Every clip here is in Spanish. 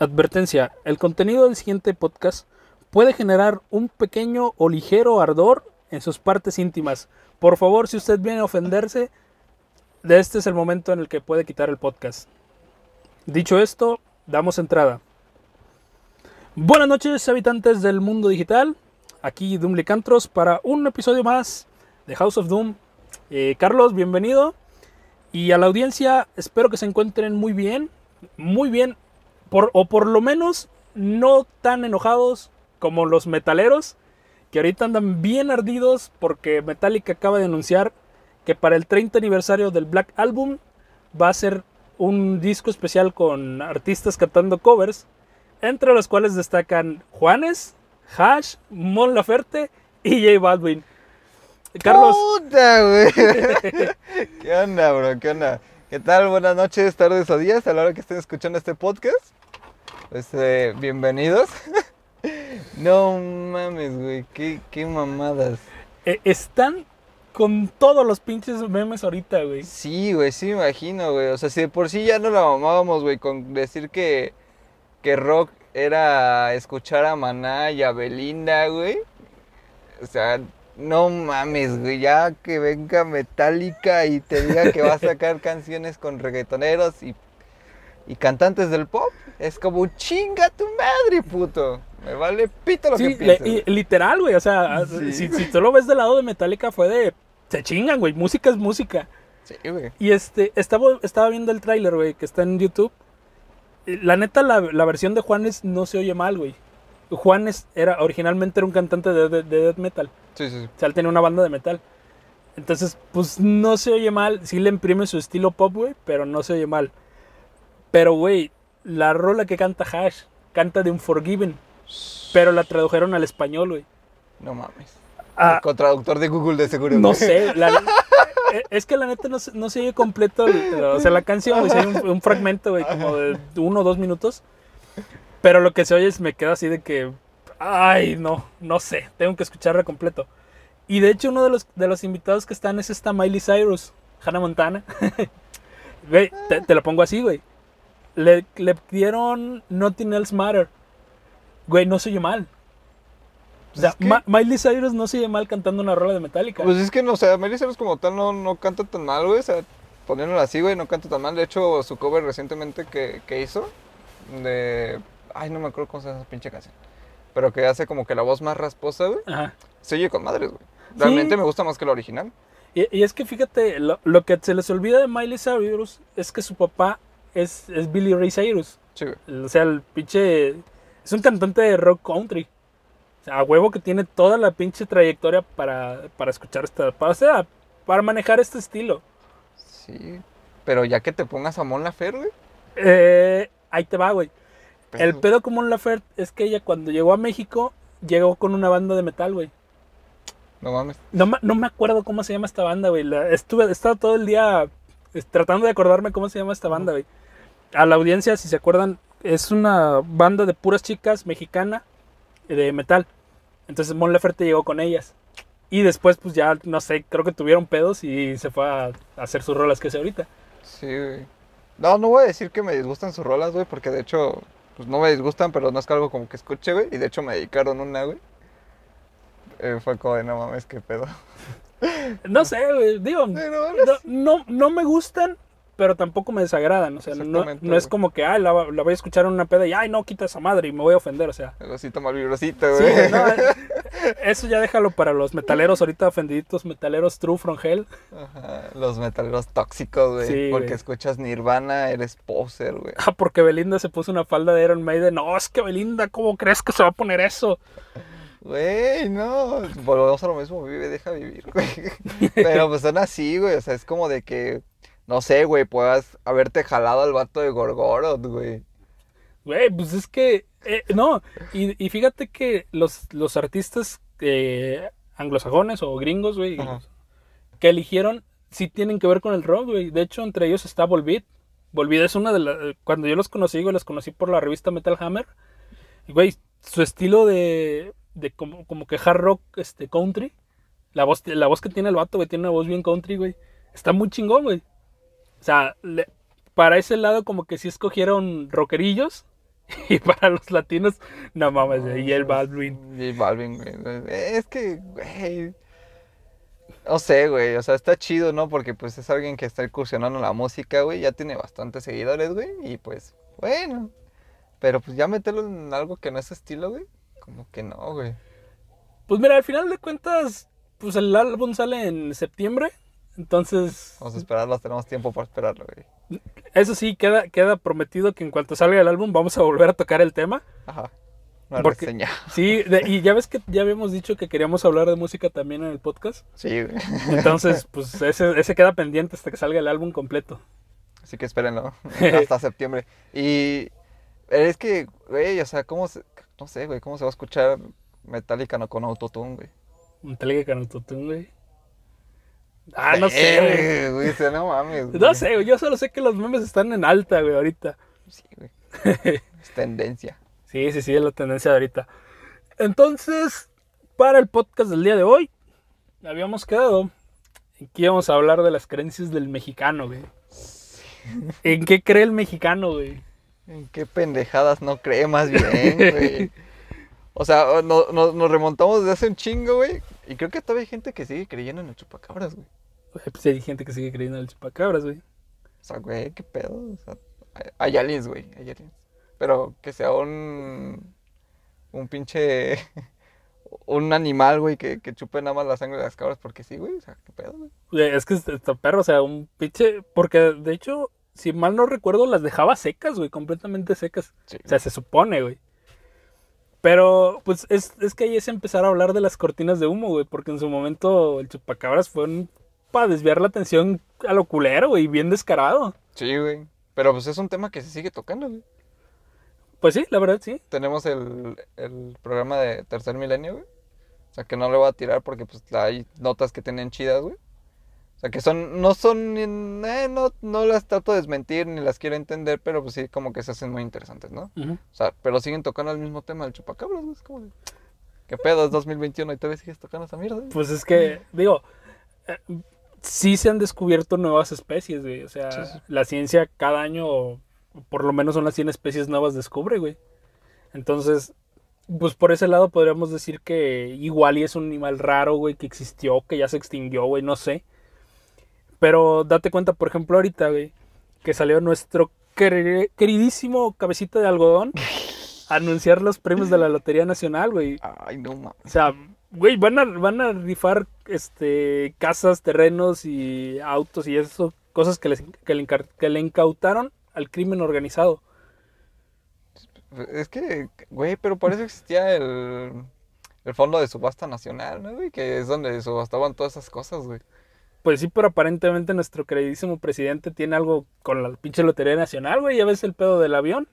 Advertencia, el contenido del siguiente podcast puede generar un pequeño o ligero ardor en sus partes íntimas. Por favor, si usted viene a ofenderse, de este es el momento en el que puede quitar el podcast. Dicho esto, damos entrada. Buenas noches, habitantes del mundo digital. Aquí Doom Licantros para un episodio más de House of Doom. Eh, Carlos, bienvenido. Y a la audiencia, espero que se encuentren muy bien. Muy bien. O por lo menos no tan enojados como los metaleros. Que ahorita andan bien ardidos porque Metallica acaba de anunciar que para el 30 aniversario del Black Album va a ser un disco especial con artistas cantando covers, entre los cuales destacan Juanes, Hash, Mon Laferte y J Baldwin. Carlos. Puta, güey. ¿Qué onda, bro? ¿Qué onda? ¿Qué tal? Buenas noches, tardes o días a la hora que estén escuchando este podcast. Pues eh, bienvenidos. no mames, güey. Qué, qué mamadas. Eh, están con todos los pinches memes ahorita, güey. Sí, güey, sí me imagino, güey. O sea, si de por sí ya no la mamábamos, güey, con decir que, que rock era escuchar a Maná y a Belinda, güey. O sea, no mames, güey, ya que venga Metallica y te diga que va a sacar canciones con reggaetoneros y, y cantantes del pop, es como chinga tu madre, puto. Me vale pito lo Sí, que pienses. le- y- literal, güey. O sea, Sí. si, si tú lo ves del lado de Metallica, fue de. Se chingan, güey. Música es música. Sí, güey. Y este, estaba, estaba viendo el tráiler, güey, que está en YouTube. La neta, la, la versión de Juanes no se oye mal, güey. Juanes era, originalmente era un cantante de, de, de death metal. Sí, sí, sí. O sea, él tenía una banda de metal. Entonces, pues no se oye mal. Sí le imprime su estilo pop, güey, pero no se oye mal. Pero, güey, la rola que canta Hash, canta de Unforgiven. Pero la tradujeron al español, güey. No mames. Ah, El contraductor de Google de seguro. no sé, la- eh, es que la neta no, se- no se oye completo, o sea, la canción, güey, un, un fragmento, güey, como de uno o dos minutos. Pero lo que se oye es, me queda así de que, ay, no, no sé, tengo que escucharla completo. Y de hecho uno de los, de los invitados que están es esta Miley Cyrus, Hannah Montana. Güey, te, te lo pongo así, güey. Le, le dieron Nothing Else Matter. Güey, no se oye mal. O sea, Es que- Ma- Miley Cyrus no se oye mal cantando una rola de Metallica. Pues es que no, o sea, Miley Cyrus como tal no, no canta tan mal, güey. O sea, poniéndolo así, güey, no canta tan mal. De hecho, su cover recientemente que, que hizo de... Ay, no me acuerdo cómo se llama esa pinche canción. Pero que hace como que la voz más rasposa, güey. Ajá. Se oye con madres, güey. Realmente Sí. me gusta más que la original. Y, y es que fíjate, lo, lo que se les olvida de Miley Cyrus es que su papá es, es Billy Ray Cyrus. Sí, güey. O sea, el pinche. Es un cantante de rock country. O sea, a huevo que tiene toda la pinche trayectoria para, para escuchar esta. Para, o sea, para manejar este estilo. Sí. Pero ya que te pongas a Mon Laferte, güey. Eh, ahí te va, güey. El pedo. con Mon Laferte es que ella cuando llegó a México, llegó con una banda de metal, güey. No mames. No, me- no me acuerdo cómo se llama esta banda, güey. La- Estuve, he estado todo el día eh, tratando de acordarme cómo se llama esta banda, güey. A la audiencia, si se acuerdan, es una banda de puras chicas mexicana eh, de metal. Entonces Mon Laferte llegó con ellas. Y después, pues ya, no sé, creo que tuvieron pedos y se fue a, a hacer sus rolas que hace ahorita. Sí, güey. No, no voy a decir que me disgustan sus rolas, güey, porque de hecho, pues no me disgustan, pero no es que algo como que escuche, güey. Y de hecho me dedicaron una, güey. Eh, fue como de no mames, qué pedo. No sé, güey, digo, Sí, no, no, no, no me gustan, pero tampoco me desagradan. O sea, no, no es como que, ay, la, la voy a escuchar en una peda y, ay, no, quita esa madre y me voy a ofender, o sea. El osito mal vibrosito, Sí, güey. no, eh, eso ya déjalo para los metaleros ahorita ofendiditos, metaleros true from hell. Ajá, Los metaleros tóxicos, güey. Sí, porque escuchas Nirvana, eres poser, güey. Ah, porque Belinda se puso una falda de Iron Maiden. No, es que Belinda, ¿cómo crees que se va a poner eso? Güey, no. Volvemos a lo mismo, vive, deja vivir, güey. Pero pues son así, güey. O sea, es como de que, no sé, güey, puedas haberte jalado al vato de Gorgoroth, güey. Güey, pues es que, eh, no, y, y fíjate que los, los artistas eh, anglosajones o gringos, güey, que eligieron, sí tienen que ver con el rock, güey. De hecho, entre ellos está Volbeat. Volbeat es una de las, cuando yo los conocí, güey, los conocí por la revista Metal Hammer. Güey, su estilo de, de como, como que hard rock, este, country, la voz, la voz que tiene el vato, güey, tiene una voz bien country, güey. Está muy chingón, güey. O sea, le- para ese lado como que sí escogieron rockerillos Y para los latinos, no mames, y el Baldwin. J Balvin, güey. Es que, güey. No sé, güey. O sea, está chido, ¿no? Porque pues es alguien que está incursionando en la música, güey. Ya tiene bastantes seguidores, güey. Y pues, bueno. Pero pues ya meterlo en algo que no es estilo, güey. Como que no, güey. Pues mira, al final de cuentas, pues el álbum sale en septiembre. Entonces, Vamos a esperarlo, tenemos tiempo para esperarlo, güey. eso sí, queda, queda prometido que en cuanto salga el álbum vamos a volver a tocar el tema. Ajá. Una Porque- reseña. Sí, de- y ya ves que ya habíamos dicho que queríamos hablar de música también en el podcast. Sí, güey. Entonces, pues ese, ese queda pendiente hasta que salga el álbum completo. Así que espérenlo. Hasta septiembre. Y es que, güey, o sea, ¿cómo se, no sé, güey, cómo se va a escuchar Metallica no con autotune, güey? Telega con autotune, güey. Ah, no sé, güey. Güey. no mames. No güey. sé, güey. Yo solo sé que los memes están en alta, güey, ahorita. Sí, güey. Es tendencia. Sí, sí, sí, es la tendencia de ahorita. Entonces, para el podcast del día de hoy, habíamos quedado en que íbamos a hablar de las creencias del mexicano, güey. ¿En qué cree el mexicano, güey? ¿En qué pendejadas no cree más bien, güey? O sea, no- no- nos remontamos desde hace un chingo, güey. Y creo que todavía hay gente que sigue creyendo en el chupacabras, güey. Pues hay gente que sigue creyendo en el chupacabras, güey. O sea, güey, qué pedo. O sea, hay- aliens, güey, hay aliens. Pero que sea un. Un pinche. Un animal, güey, que, que chupe nada más la sangre de las cabras porque sí, güey. O sea, qué pedo, güey. Es que está perro, o sea, un pinche. Porque de hecho, si mal no recuerdo, las dejaba secas, güey, completamente secas. Sí, O sea, se supone, güey. Pero, pues, es, es que ahí es empezar a hablar de las cortinas de humo, güey. Porque en su momento el chupacabras fue un. para desviar la atención a lo culero, güey, bien descarado. sí, güey. Pero pues es un tema que se sigue tocando, güey. Pues sí, la verdad, sí. Tenemos el, el programa de Tercer Milenio, güey. O sea, que no le voy a tirar porque pues hay notas que tienen chidas, güey. O sea, que son, no son, eh, no, no las trato de desmentir ni las quiero entender, pero pues sí, como que se hacen muy interesantes, ¿no? O sea, pero siguen tocando el mismo tema del chupacabras, güey. Es como de, ¿qué pedo? Es 2021 y todavía sigues tocando esa mierda? Pues es que, digo, eh, sí se han descubierto nuevas especies, güey. O sea, Sí, sí. la ciencia cada año, por lo menos unas 100 especies nuevas descubre, güey. Entonces, pues por ese lado podríamos decir que igual y es un animal raro, güey, que existió, que ya se extinguió, güey, no sé. Pero date cuenta, por ejemplo, ahorita, güey, que salió nuestro queri- queridísimo cabecita de algodón a anunciar los premios de la Lotería Nacional, güey. Ay, no mames. O sea, güey, van a, van a rifar este, casas, terrenos y autos y eso, cosas que, les, que, le, que le incautaron al crimen organizado. Es que, güey, pero por eso existía el, el Fondo de Subasta Nacional, ¿no, güey? Que es donde subastaban todas esas cosas, güey. Pues sí, pero aparentemente nuestro queridísimo presidente tiene algo con la pinche Lotería Nacional, güey. Ya ves el pedo del avión.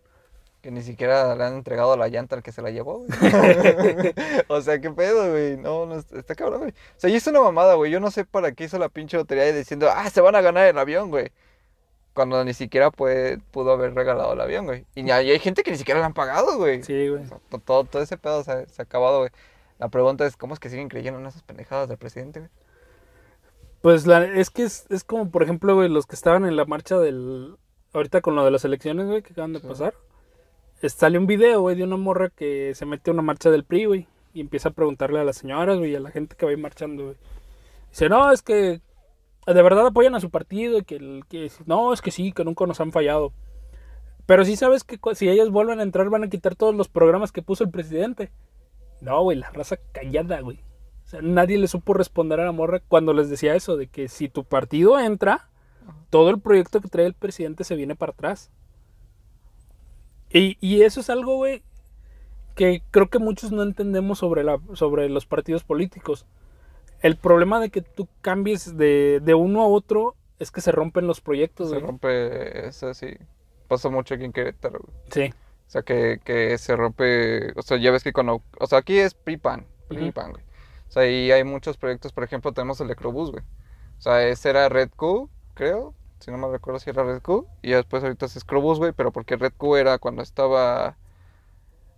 Que ni siquiera le han entregado la llanta al que se la llevó, güey. o sea, qué pedo, güey. No, no, está cabrón, güey. O sea, y es una mamada, güey. Yo no sé para qué hizo la pinche lotería y diciendo, ah, se van a ganar el avión, güey. Cuando ni siquiera puede, pudo haber regalado el avión, güey. Y hay, hay gente que ni siquiera le han pagado, güey. Sí, güey. O sea, to- todo, todo ese pedo se, se ha acabado, güey. La pregunta es, ¿cómo es que siguen creyendo en esas pendejadas del presidente, güey? Pues la, es que es, es como, por ejemplo, güey, los que estaban en la marcha del... Ahorita con lo de las elecciones, güey, que acaban de Sí. pasar. Es- Sale un video, güey, de una morra que se mete a una marcha del PRI, güey. Y empieza a preguntarle a las señoras, güey, a la gente que va a ir marchando, güey. Dice, no, es que de verdad apoyan a su partido y que, el- que no, es que sí, que nunca nos han fallado. Pero sí sabes que si ellos vuelven a entrar van a quitar todos los programas que puso el presidente. No, güey, la raza callada, güey. O sea, nadie le supo responder a la morra cuando les decía eso, de que si tu partido entra, todo el proyecto que trae el presidente se viene para atrás. Y, y eso es algo, güey, que creo que muchos no entendemos sobre, la, sobre los partidos políticos. El problema de que tú cambies de, de uno a otro es que se rompen los proyectos, Se güey. rompe, eso sí. Pasa mucho aquí en Querétaro, güey. Sí, O sea, que, que se rompe, o sea, ya ves que cuando, o sea, aquí es. PRI-PAN, güey. O sea, y hay muchos proyectos, por ejemplo, tenemos el Electrobús, güey. O sea, ese era Red Q, creo, si no me recuerdo si era Red Q, y después ahorita es Scrobus, güey, pero porque Red Q era cuando estaba,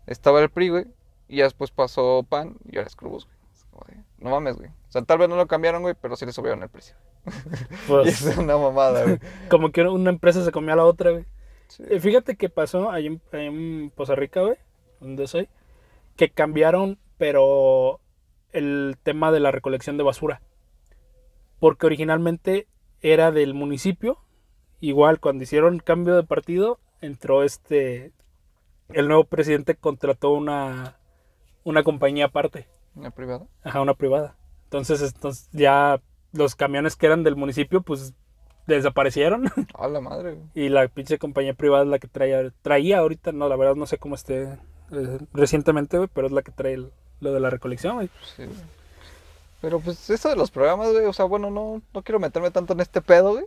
estaba el PRI, güey, y ya después pasó PAN, y ahora es Scrobus, güey. Es como de, no mames, güey. O sea, tal vez no lo cambiaron, güey, pero sí le subieron el precio. Y pues es una mamada, güey. como que una empresa se comió a la otra, güey. Sí. Eh, Fíjate que pasó ahí en, en Poza Rica, güey, donde soy, que cambiaron, pero el tema de la recolección de basura. Porque originalmente era del municipio. Igual, cuando hicieron cambio de partido, entró este. El nuevo presidente contrató una, una compañía aparte, ¿Una privada? ajá, una privada. Entonces, entonces ya los camiones que eran del municipio, pues desaparecieron. A la madre, güey. Y la pinche compañía privada es la que traía, traía ahorita, no, la verdad no sé cómo esté recientemente, güey, pero es la que trae el- lo de la recolección, güey. Sí, güey. Pero pues eso de los programas, güey, o sea, bueno, no, no quiero meterme tanto en este pedo, güey.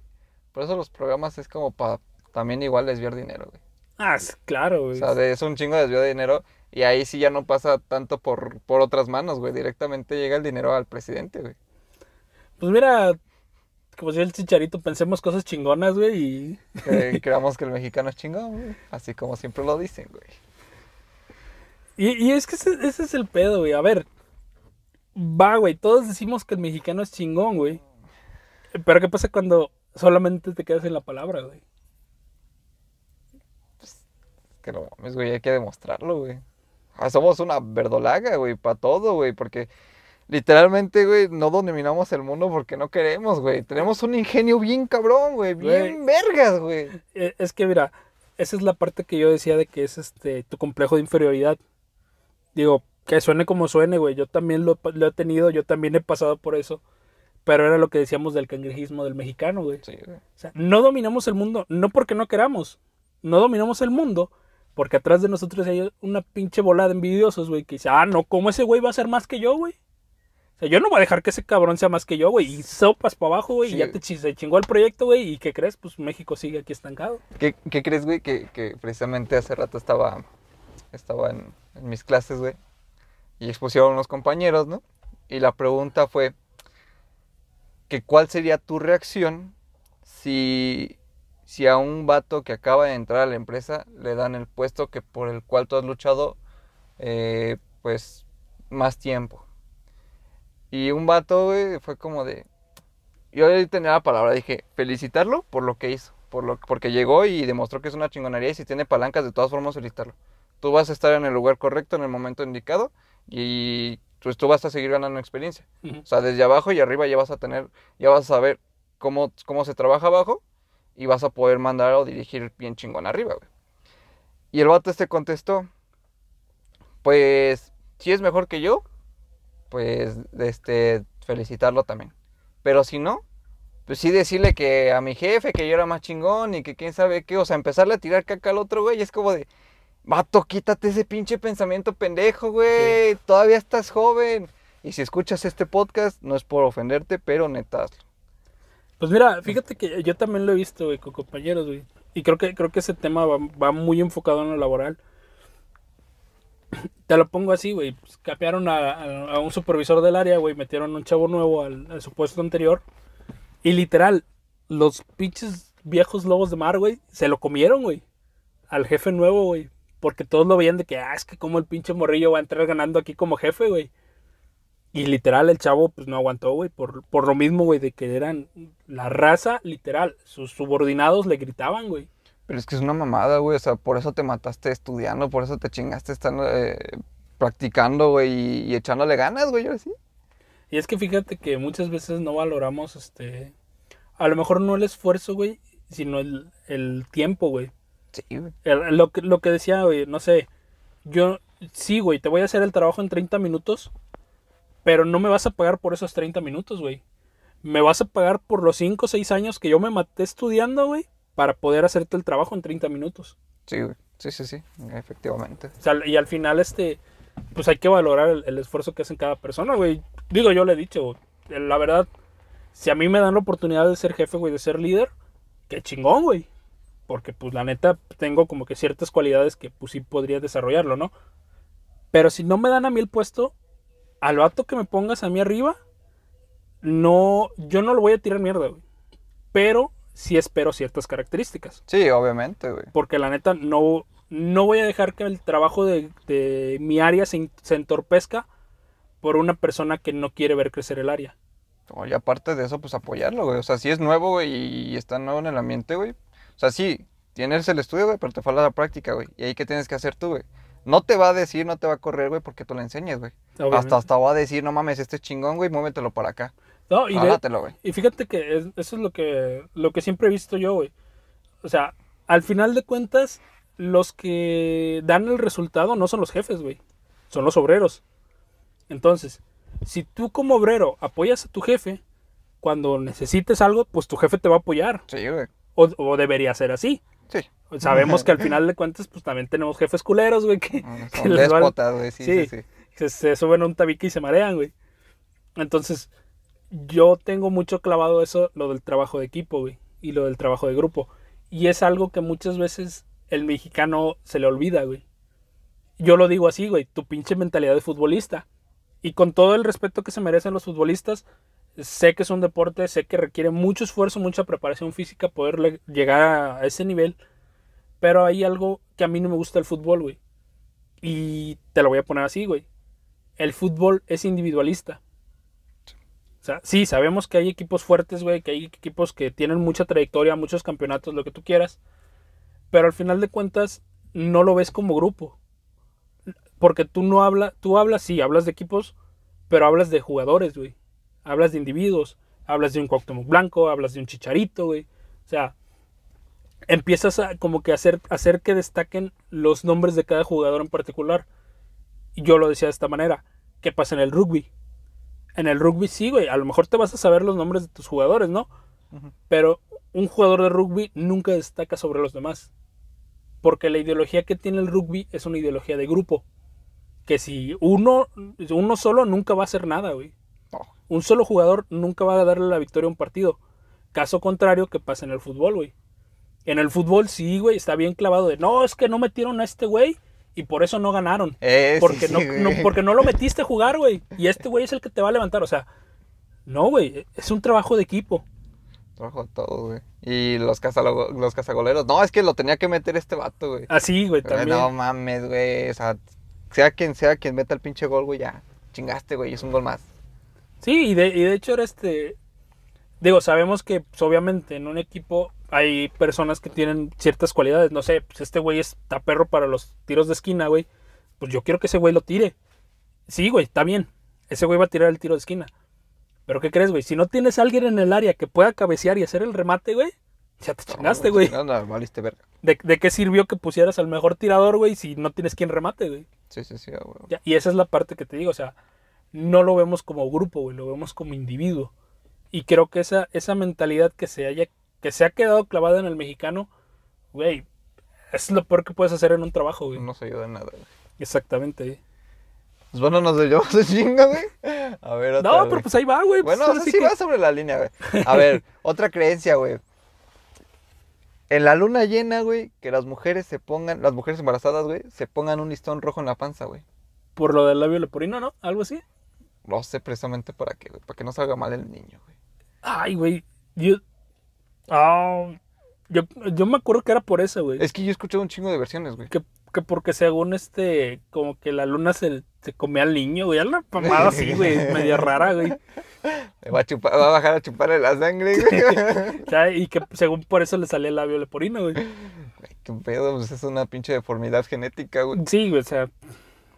Por eso los programas es como para también igual desviar dinero, güey. Ah, claro, O güey. sea, de, es un chingo de desvío de dinero y ahí sí ya no pasa tanto por, por otras manos, güey. Directamente llega el dinero al presidente, güey. Pues mira, como si el chicharito, pensemos cosas chingonas, güey, y... Creamos que el mexicano es chingón, güey. Así como siempre lo dicen, güey. Y, y es que ese, ese es el pedo, güey. A ver, va, güey, todos decimos que el mexicano es chingón, güey. Pero ¿qué pasa cuando solamente te quedas en la palabra, güey? Que no mames, güey, hay que demostrarlo, güey. Ah, somos una verdolaga, güey, para todo, güey, porque literalmente, güey, no dominamos el mundo porque no queremos, güey. Tenemos un ingenio bien cabrón, güey, bien vergas, güey. Eh, Es que mira, esa es la parte que yo decía de que es este tu complejo de inferioridad. Digo, que suene como suene, güey. Yo también lo, lo he tenido, yo también he pasado por eso. Pero era lo que decíamos del cangrejismo del mexicano, güey. Sí, güey. O sea, no dominamos el mundo, no porque no queramos. No dominamos el mundo porque atrás de nosotros hay una pinche bola de envidiosos, güey, que dice, ah, no, ¿cómo ese güey va a ser más que yo, güey? O sea, yo no voy a dejar que ese cabrón sea más que yo, güey. Y sopas para abajo, güey, Sí. y ya te se chingó el proyecto, güey. ¿Y qué crees? Pues México sigue aquí estancado. ¿Qué, qué crees, güey? Que, que precisamente hace rato estaba, estaba en, mis clases, güey. Y expusieron unos compañeros, ¿no? Y la pregunta fue que cuál sería tu reacción si, si a un vato que acaba de entrar a la empresa le dan el puesto que por el cual tú has luchado, eh, pues, más tiempo. Y un vato, güey, fue como de... Yo ahí tenía la palabra, dije, felicitarlo por lo que hizo, por lo, porque llegó y demostró que es una chingonería y si tiene palancas, de todas formas felicitarlo. Tú vas a estar en el lugar correcto, en el momento indicado y pues tú vas a seguir ganando experiencia. O sea, desde abajo y arriba ya vas a tener, ya vas a saber cómo, cómo se trabaja abajo y vas a poder mandar o dirigir bien chingón arriba, güey. Y el vato este contestó, pues, si es mejor que yo, pues, este, felicitarlo también. Pero si no, pues sí decirle que a mi jefe que yo era más chingón y que quién sabe qué, o sea, empezarle a tirar caca al otro, güey, es como de, vato, quítate ese pinche pensamiento pendejo, güey, todavía estás joven. Y si escuchas este podcast, no es por ofenderte, pero neta. Pues mira, fíjate que yo también lo he visto, güey, con compañeros, güey. Y creo que, creo que ese tema va, va muy enfocado en lo laboral. Te lo pongo así, güey. Pues, capearon a, a- a un supervisor del área, güey. Metieron un chavo nuevo al, a su puesto anterior. Y literal, los pinches viejos lobos de mar, güey, se lo comieron, güey. Al jefe nuevo, güey. Porque todos lo veían de que, ah, es que como el pinche morrillo va a entrar ganando aquí como jefe, güey. Y literal, el chavo, pues no aguantó, güey, por, por lo mismo, güey, de que eran la raza, literal. Sus subordinados le gritaban, güey. Pero es que es una mamada, güey, o sea, por eso te mataste estudiando, por eso te chingaste estando eh, practicando, güey, y, y echándole ganas, güey, yo sí. Y es que fíjate que muchas veces no valoramos, este, a lo mejor no el esfuerzo, güey, sino el, el tiempo, güey. Sí, güey. El- lo, que, lo que decía, güey, no sé, yo, sí, güey, te voy a hacer el trabajo en 30 minutos, pero no me vas a pagar por esos 30 minutos, güey. Me vas a pagar por los 5 o 6 años que yo me maté estudiando, güey, para poder hacerte el trabajo en 30 minutos. Sí, güey. Sí, sí, sí, efectivamente. O sea, y al final, este, pues hay que valorar el, el esfuerzo que hacen cada persona, güey. Digo, yo le he dicho, la verdad, si a mí me dan la oportunidad de ser jefe, güey, de ser líder, qué chingón, güey. Porque, pues, la neta, tengo como que ciertas cualidades que, pues, sí podría desarrollarlo, ¿no? Pero si no me dan a mí el puesto, al vato que me pongas a mí arriba, no, yo no lo voy a tirar mierda, güey. Pero sí espero ciertas características. Sí, obviamente, güey. Porque la neta, no, no voy a dejar que el trabajo de, de mi área se, se entorpezca por una persona que no quiere ver crecer el área. Y aparte de eso, pues apoyarlo, güey. O sea, si es nuevo, güey, y está nuevo en el ambiente, güey. O sea, sí, tienes el estudio, güey, pero te falta la práctica, güey. Y ahí, ¿qué tienes que hacer tú, güey? No te va a decir, no te va a correr, güey, porque tú le enseñes, güey. Hasta, hasta va a decir, no mames, este es chingón, güey, muévetelo para acá. No, y, de- y fíjate que es- eso es lo que, lo que siempre he visto yo, güey. O sea, al final de cuentas, los que dan el resultado no son los jefes, güey. Son los obreros. Entonces, si tú como obrero apoyas a tu jefe, cuando necesites algo, pues tu jefe te va a apoyar. Sí, güey. O, o debería ser así. Sí. Sabemos que al final de cuentas, pues también tenemos jefes culeros, güey, que, Mm, que les déspotas, güey, sí, sí, Sí. sí. se, se suben a un tabique y se marean, güey. Entonces, yo tengo mucho clavado eso, lo del trabajo de equipo, güey, y lo del trabajo de grupo. Y es algo que muchas veces el mexicano se le olvida, güey. Yo lo digo así, güey, tu pinche mentalidad de futbolista. Y con todo el respeto que se merecen los futbolistas, sé que es un deporte, sé que requiere mucho esfuerzo, mucha preparación física poder le- llegar a, ese nivel. Pero hay algo que a mí no me gusta del fútbol, güey. Y te lo voy a poner así, güey. El fútbol es individualista. O sea, sí, sabemos que hay equipos fuertes, güey, que hay equipos que tienen mucha trayectoria, muchos campeonatos, lo que tú quieras. Pero al final de cuentas, no lo ves como grupo. Porque tú no hablas, tú hablas, sí, hablas de equipos, pero hablas de jugadores, güey. Hablas de individuos, hablas de un Cuauhtémoc Blanco, hablas de un Chicharito, güey. O sea, empiezas a como que hacer, hacer que destaquen los nombres de cada jugador en particular. Y yo lo decía de esta manera. ¿Qué pasa en el rugby? En el rugby sí, güey. A lo mejor te vas a saber los nombres de tus jugadores, ¿no? Pero un jugador de rugby nunca destaca sobre los demás. Porque la ideología que tiene el rugby es una ideología de grupo. Que si uno, uno solo nunca va a hacer nada, güey. Un solo jugador nunca va a darle la victoria a un partido. Caso contrario que pasa en el fútbol, güey. En el fútbol sí, güey, está bien clavado de, no, es que no metieron a este güey y por eso no ganaron. Eh, Porque, sí, no, porque no lo metiste a jugar, güey. Y este güey es el que te va a levantar. O sea, no, güey, es un trabajo de equipo. Trabajo todo, güey. Y los, los cazagoleros. No, es que lo tenía que meter este vato, güey. Así, güey, Güey, también. No mames, güey. O sea, sea quien sea quien meta el pinche gol, güey, ya. Chingaste, güey. Es un gol más. Sí, y de, y de hecho era este... Digo, sabemos que pues, obviamente en un equipo hay personas que tienen ciertas cualidades. No sé, pues este güey está perro para los tiros de esquina, güey. Pues yo quiero que ese güey lo tire. Sí, güey, está bien. Ese güey va a tirar el tiro de esquina. Pero ¿qué crees, güey? Si no tienes a alguien en el área que pueda cabecear y hacer el remate, güey, ya te chingaste, güey. No, no, valiste verga. ¿De, de qué sirvió que pusieras al mejor tirador, güey, si no tienes quien remate, güey? Sí, sí, sí, güey. Ya, y esa es la parte que te digo, o sea, no lo vemos como grupo, güey, lo vemos como individuo. Y creo que esa, esa mentalidad que se haya, que se ha quedado clavada en el mexicano, güey, es lo peor que puedes hacer en un trabajo, güey. No se ayuda en nada, güey. Exactamente. güey. Pues bueno, nos llevamos de chinga, güey. A ver, otra, No, güey. pero pues ahí va, güey. pues Bueno, o ahora sea, sí sí que- va sobre la línea, güey. A ver, otra creencia, güey. En la luna llena, güey, que las mujeres se pongan, las mujeres embarazadas, güey, se pongan un listón rojo en la panza, güey. Por lo del labio leporino, ¿no? Algo así. No sé precisamente para qué, güey. Para que no salga mal el niño, güey. Ay, güey. Yo, ah, yo, yo me acuerdo que era por eso, güey. Es que yo he escuchado un chingo de versiones, güey. que, que porque según este, como que la luna se, se comía al niño, güey. Una mamada así, güey, media rara, güey. Le Va a, chupar, va a bajar a chuparle la sangre, güey. O sea, y que según por eso le salía el labio leporino, güey. Güey, Qué pedo, pues es una pinche deformidad genética, güey. Sí, güey, o sea, O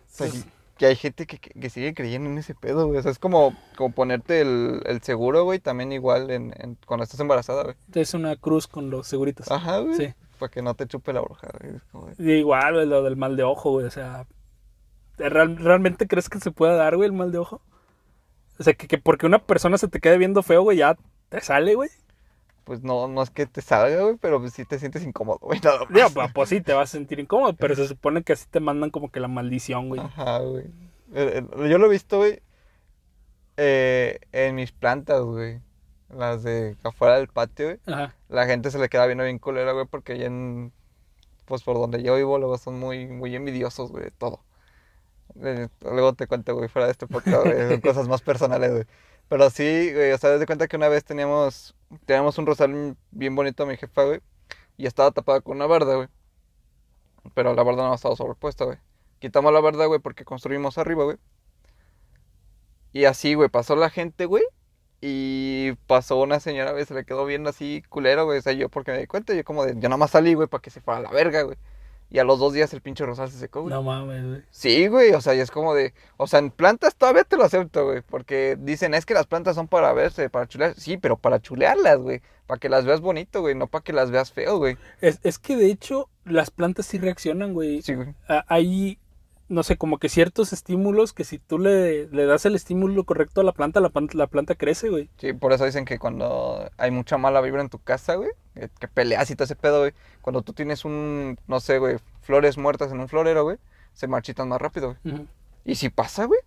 sea, y- que hay gente que, que- sigue creyendo en ese pedo, güey. O sea, es como, como ponerte el, el seguro, güey, también igual en, en- cuando estás embarazada, güey. es una cruz con los seguritos. Ajá, güey. Sí. Para que no te chupe la bruja, güey. Como de- Y igual, güey, lo del mal de ojo, güey, o sea, ¿real- ¿realmente crees que se pueda dar, güey, el mal de ojo? O sea, que, que porque una persona se te quede viendo feo, güey, ya te sale, güey. Pues no, no es que te salga, güey, pero pues sí te sientes incómodo, güey. Nada más. Digo, pues, pues sí, te vas a sentir incómodo, pero se supone que así te mandan como que la maldición, güey. Ajá, güey. Eh, eh, Yo lo he visto, güey, eh, en mis plantas, güey. Las de afuera del patio, güey. Ajá. La gente se le queda viendo bien culera, güey, porque allá en... Pues por donde yo vivo, luego son muy, muy envidiosos, güey, de todo. Eh, Luego te cuento, güey, fuera de este podcast, güey, son cosas más personales, güey. Pero sí, güey, o sea, desde cuenta que una vez teníamos, teníamos un rosal bien bonito a mi jefa, güey, y estaba tapada con una barda, güey. Pero la barda no estaba sobrepuesta, güey. Quitamos la barda, güey, porque construimos arriba, güey. Y así, güey, pasó la gente, güey, Y pasó una señora, güey, se le quedó viendo así culero, güey. O sea, yo porque me di cuenta, yo como de, yo nada más salí, güey, para que se fuera a la verga, güey. Y a los dos días el pinche rosal se secó, güey. No mames, güey. Sí, güey, o sea, y es como de, o sea, en plantas todavía te lo acepto, güey, porque dicen, es que las plantas son para verse, para chulear, sí, pero para chulearlas, güey, para que las veas bonito, güey, no para que las veas feo, güey. Es, es que de hecho, las plantas sí reaccionan, güey. Sí, güey. A- Hay, no sé, como que ciertos estímulos que si tú le, le das el estímulo correcto a la planta, la, la planta crece, güey. Sí, por eso dicen que cuando hay mucha mala vibra en tu casa, güey, que, que peleas y todo ese pedo, güey, cuando tú tienes un, no sé, güey, flores muertas en un florero, güey, se marchitan más rápido, güey. Y si pasa, güey.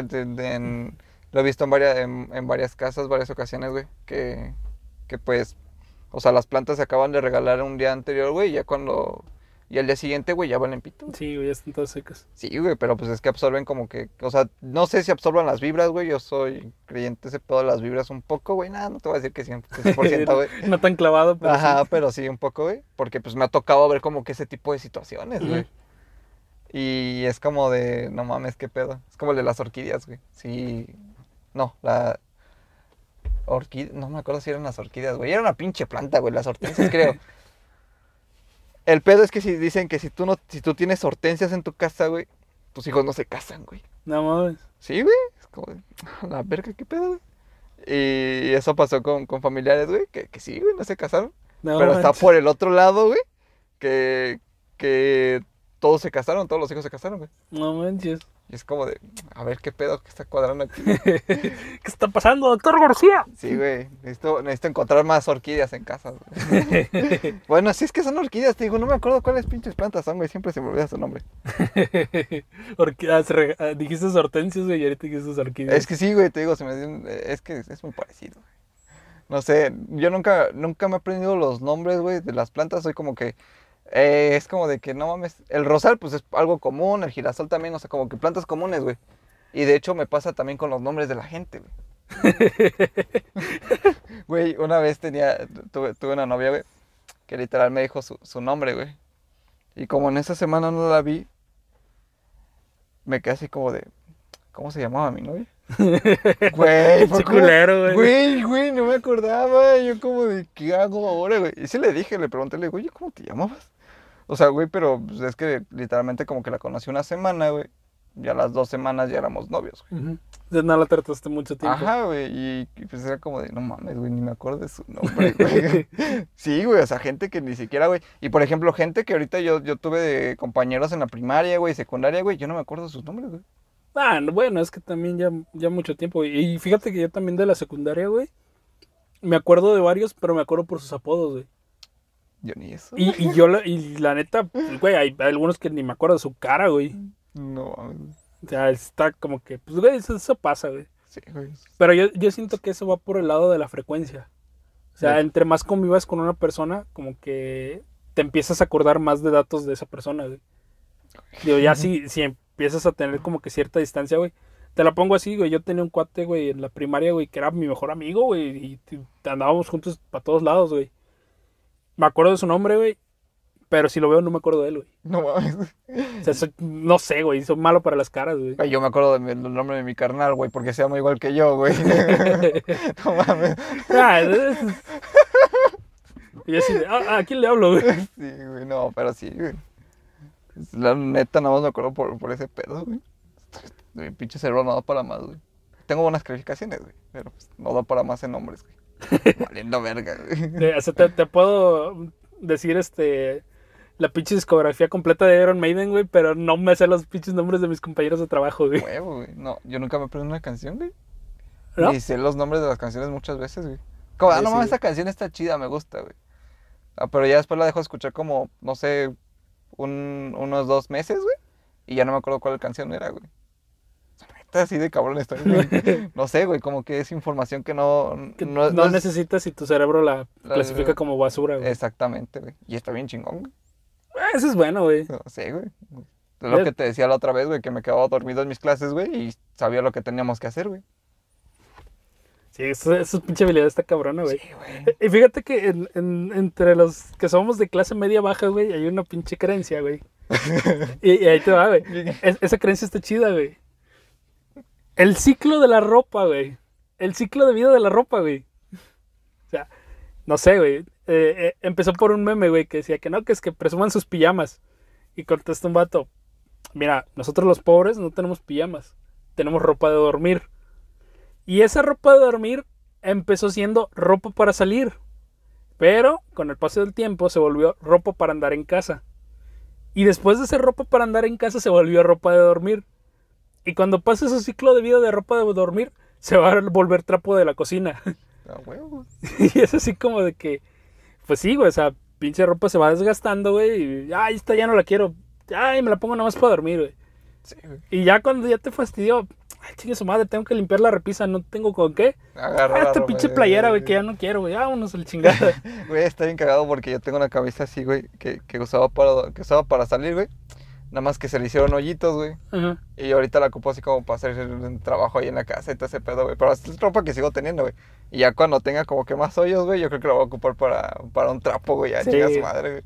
En- lo he visto en varias, en, en varias casas, varias ocasiones, güey. Que, que pues, o sea, las plantas se acaban de regalar un día anterior, güey. Y ya cuando, y al día siguiente, güey, ya valen pito. Sí, güey, ya están todas secas. Sí, güey, pero pues es que absorben como que, o sea, no sé si absorban las vibras, güey. Yo soy creyente ese pedo de las vibras un poco, güey. Nada, no te voy a decir que 100%, 100%, güey. no tan clavado, pero Ajá, sí. pero sí un poco, güey. Porque pues me ha tocado ver como que ese tipo de situaciones, güey. Y es como de, no mames, qué pedo. Es como el de las orquídeas, güey. Sí. No, la. Orquídea. No me acuerdo si eran las orquídeas, güey. Era una pinche planta, güey. Las hortensias, creo. El pedo es que si dicen que si tú no, si tú tienes hortensias en tu casa, güey, tus hijos no se casan, güey. No mames. Sí, güey. Es como de, "A la verga, qué pedo, güey. Y eso pasó con, con familiares, güey, que, que sí, güey, no se casaron. No Pero está por el otro lado, güey, que, que todos se casaron, todos los hijos se casaron, güey. No manches. Y es como de, a ver qué pedo que está cuadrando aquí. ¿Qué está pasando, doctor García? Sí, güey, necesito, necesito encontrar más orquídeas en casa. bueno, sí es que son orquídeas, te digo, no me acuerdo cuáles pinches plantas son, güey, siempre se me olvida su nombre. Orqui- ah, ah, dijiste hortensias, güey, y ahorita dijiste orquídeas. Es que sí, güey, te digo, se me es que es muy parecido. güey. No sé, yo nunca, nunca me he aprendido los nombres, güey, de las plantas, soy como que, eh, es como de que, no mames, el rosal, pues es algo común, el girasol también, o sea, como que plantas comunes, güey. Y de hecho me pasa también con los nombres de la gente, güey. Güey, una vez tenía, tuve, tuve una novia, güey, que literal me dijo su, su nombre, güey. Y como en esa semana no la vi, me quedé así como de, ¿cómo se llamaba mi novia? Güey, fue culero, güey. Güey, güey, no me acordaba. Yo como de, ¿qué hago ahora, güey? Y sí le dije, le pregunté, le digo, oye, ¿cómo te llamabas? O sea, güey, pero pues, es que literalmente como que la conocí una semana, güey. Ya las dos semanas ya éramos novios, güey. Ujú. Entonces no la trataste mucho tiempo. Ajá, güey. Y, y, pues era como de, no mames, güey, ni me acuerdo de su nombre, güey. sí, güey, o sea, gente que ni siquiera, güey. Y por ejemplo, gente que ahorita yo, yo tuve de compañeros en la primaria, güey, secundaria, güey, yo no me acuerdo de sus nombres, güey. Ah, no, bueno, es que también ya, ya mucho tiempo. güey. Y fíjate que yo también de la secundaria, güey. Me acuerdo de varios, pero me acuerdo por sus apodos, güey. Yo ni eso. Y, y yo, la, y la neta, pues, güey, hay, hay algunos que ni me acuerdo de su cara, güey. No. O sea, está como que, pues, güey, eso, eso pasa, güey. Sí, güey. Pero yo, yo siento que eso va por el lado de la frecuencia. O sea, Sí. entre más convivas con una persona, como que te empiezas a acordar más de datos de esa persona, güey. Digo, ya si, si empiezas a tener como que cierta distancia, güey. Te la pongo así, güey. Yo tenía un cuate, güey, en la primaria, güey, que era mi mejor amigo, güey. Y andábamos juntos para todos lados, güey. Me acuerdo de su nombre, güey. Pero si lo veo, no me acuerdo de él, güey. No mames. O sea, soy- no sé, güey. Soy malo para las caras, güey. Yo me acuerdo del nombre de mi carnal, güey, porque se llama igual que yo, güey. no mames. Ah, es- Y así ah, ¿a quién le hablo, güey? Sí, güey, no, pero sí, güey. La neta, nada más me acuerdo por, por ese pedo, güey. Mi pinche cerebro no da para más, güey. Tengo buenas calificaciones, güey, pero pues, no da para más en nombres, güey. Valiendo verga, güey. O sea, te, te puedo decir este la pinche discografía completa de Iron Maiden, güey, pero no me sé los pinches nombres de mis compañeros de trabajo, güey. Huevo, güey. No, yo nunca me aprendí una canción, güey. ¿No? Y sé los nombres de las canciones muchas veces, güey. Como, ah, Sí, no sí, mames, güey. esta canción está chida, me gusta, güey. Ah, pero ya después la dejo de escuchar como, no sé, un- unos dos meses, güey. Y ya no me acuerdo cuál canción era, güey. Neta, así de cabrón estoy. No sé, güey, como que es información que no... Que no, es- necesitas y tu cerebro la La- clasifica como basura, güey. Exactamente, güey. Y está bien chingón, güey. Ah, Eso es bueno, güey. No sé, güey. Es lo que te decía la otra vez, güey, que me quedaba dormido en mis clases, güey, y sabía lo que teníamos que hacer, güey. Sí, eso, eso pinche habilidad está cabrona, güey. Sí, güey. Y fíjate que en- en- entre los que somos de clase media baja, güey, hay una pinche creencia, güey. y, y ahí te va, güey. Es- esa creencia está chida, güey. El ciclo de la ropa, güey. el ciclo de vida de la ropa, güey. O sea, no sé, güey. Eh, eh, empezó por un meme, güey, que decía que no, que es que presuman sus pijamas. Y contesta un vato, mira, nosotros los pobres no tenemos pijamas, tenemos ropa de dormir. Y esa ropa de dormir empezó siendo ropa para salir. Pero con el paso del tiempo se volvió ropa para andar en casa. Y después de ser ropa para andar en casa se volvió ropa de dormir. Y cuando pasa ese ciclo de vida de ropa de dormir, se va a volver trapo de la cocina. Ah, huevo. y es así como de que, pues sí, güey, o sea, pinche ropa se va desgastando, güey. Y, ay, esta ya no la quiero. Ay, me la pongo nada más para dormir, güey. Sí, güey. Y ya cuando ya te fastidió, ay, chingue su madre, tengo que limpiar la repisa, no tengo con qué. Agarra Ah, esta ropa, pinche playera, güey, que ya no quiero, güey. Vámonos al chingada. Güey, está bien cagado porque yo tengo una camisa así, güey, que, que usaba para, que usaba para salir, güey. Nada más que se le hicieron hoyitos, güey. Ajá. Y ahorita la ocupo así como para hacer un trabajo ahí en la casa y todo ese pedo, güey. Pero es ropa que sigo teniendo, güey. Y ya cuando tenga como que más hoyos, güey, yo creo que la voy a ocupar para, para un trapo, güey. Ya, Sí. su madre, güey.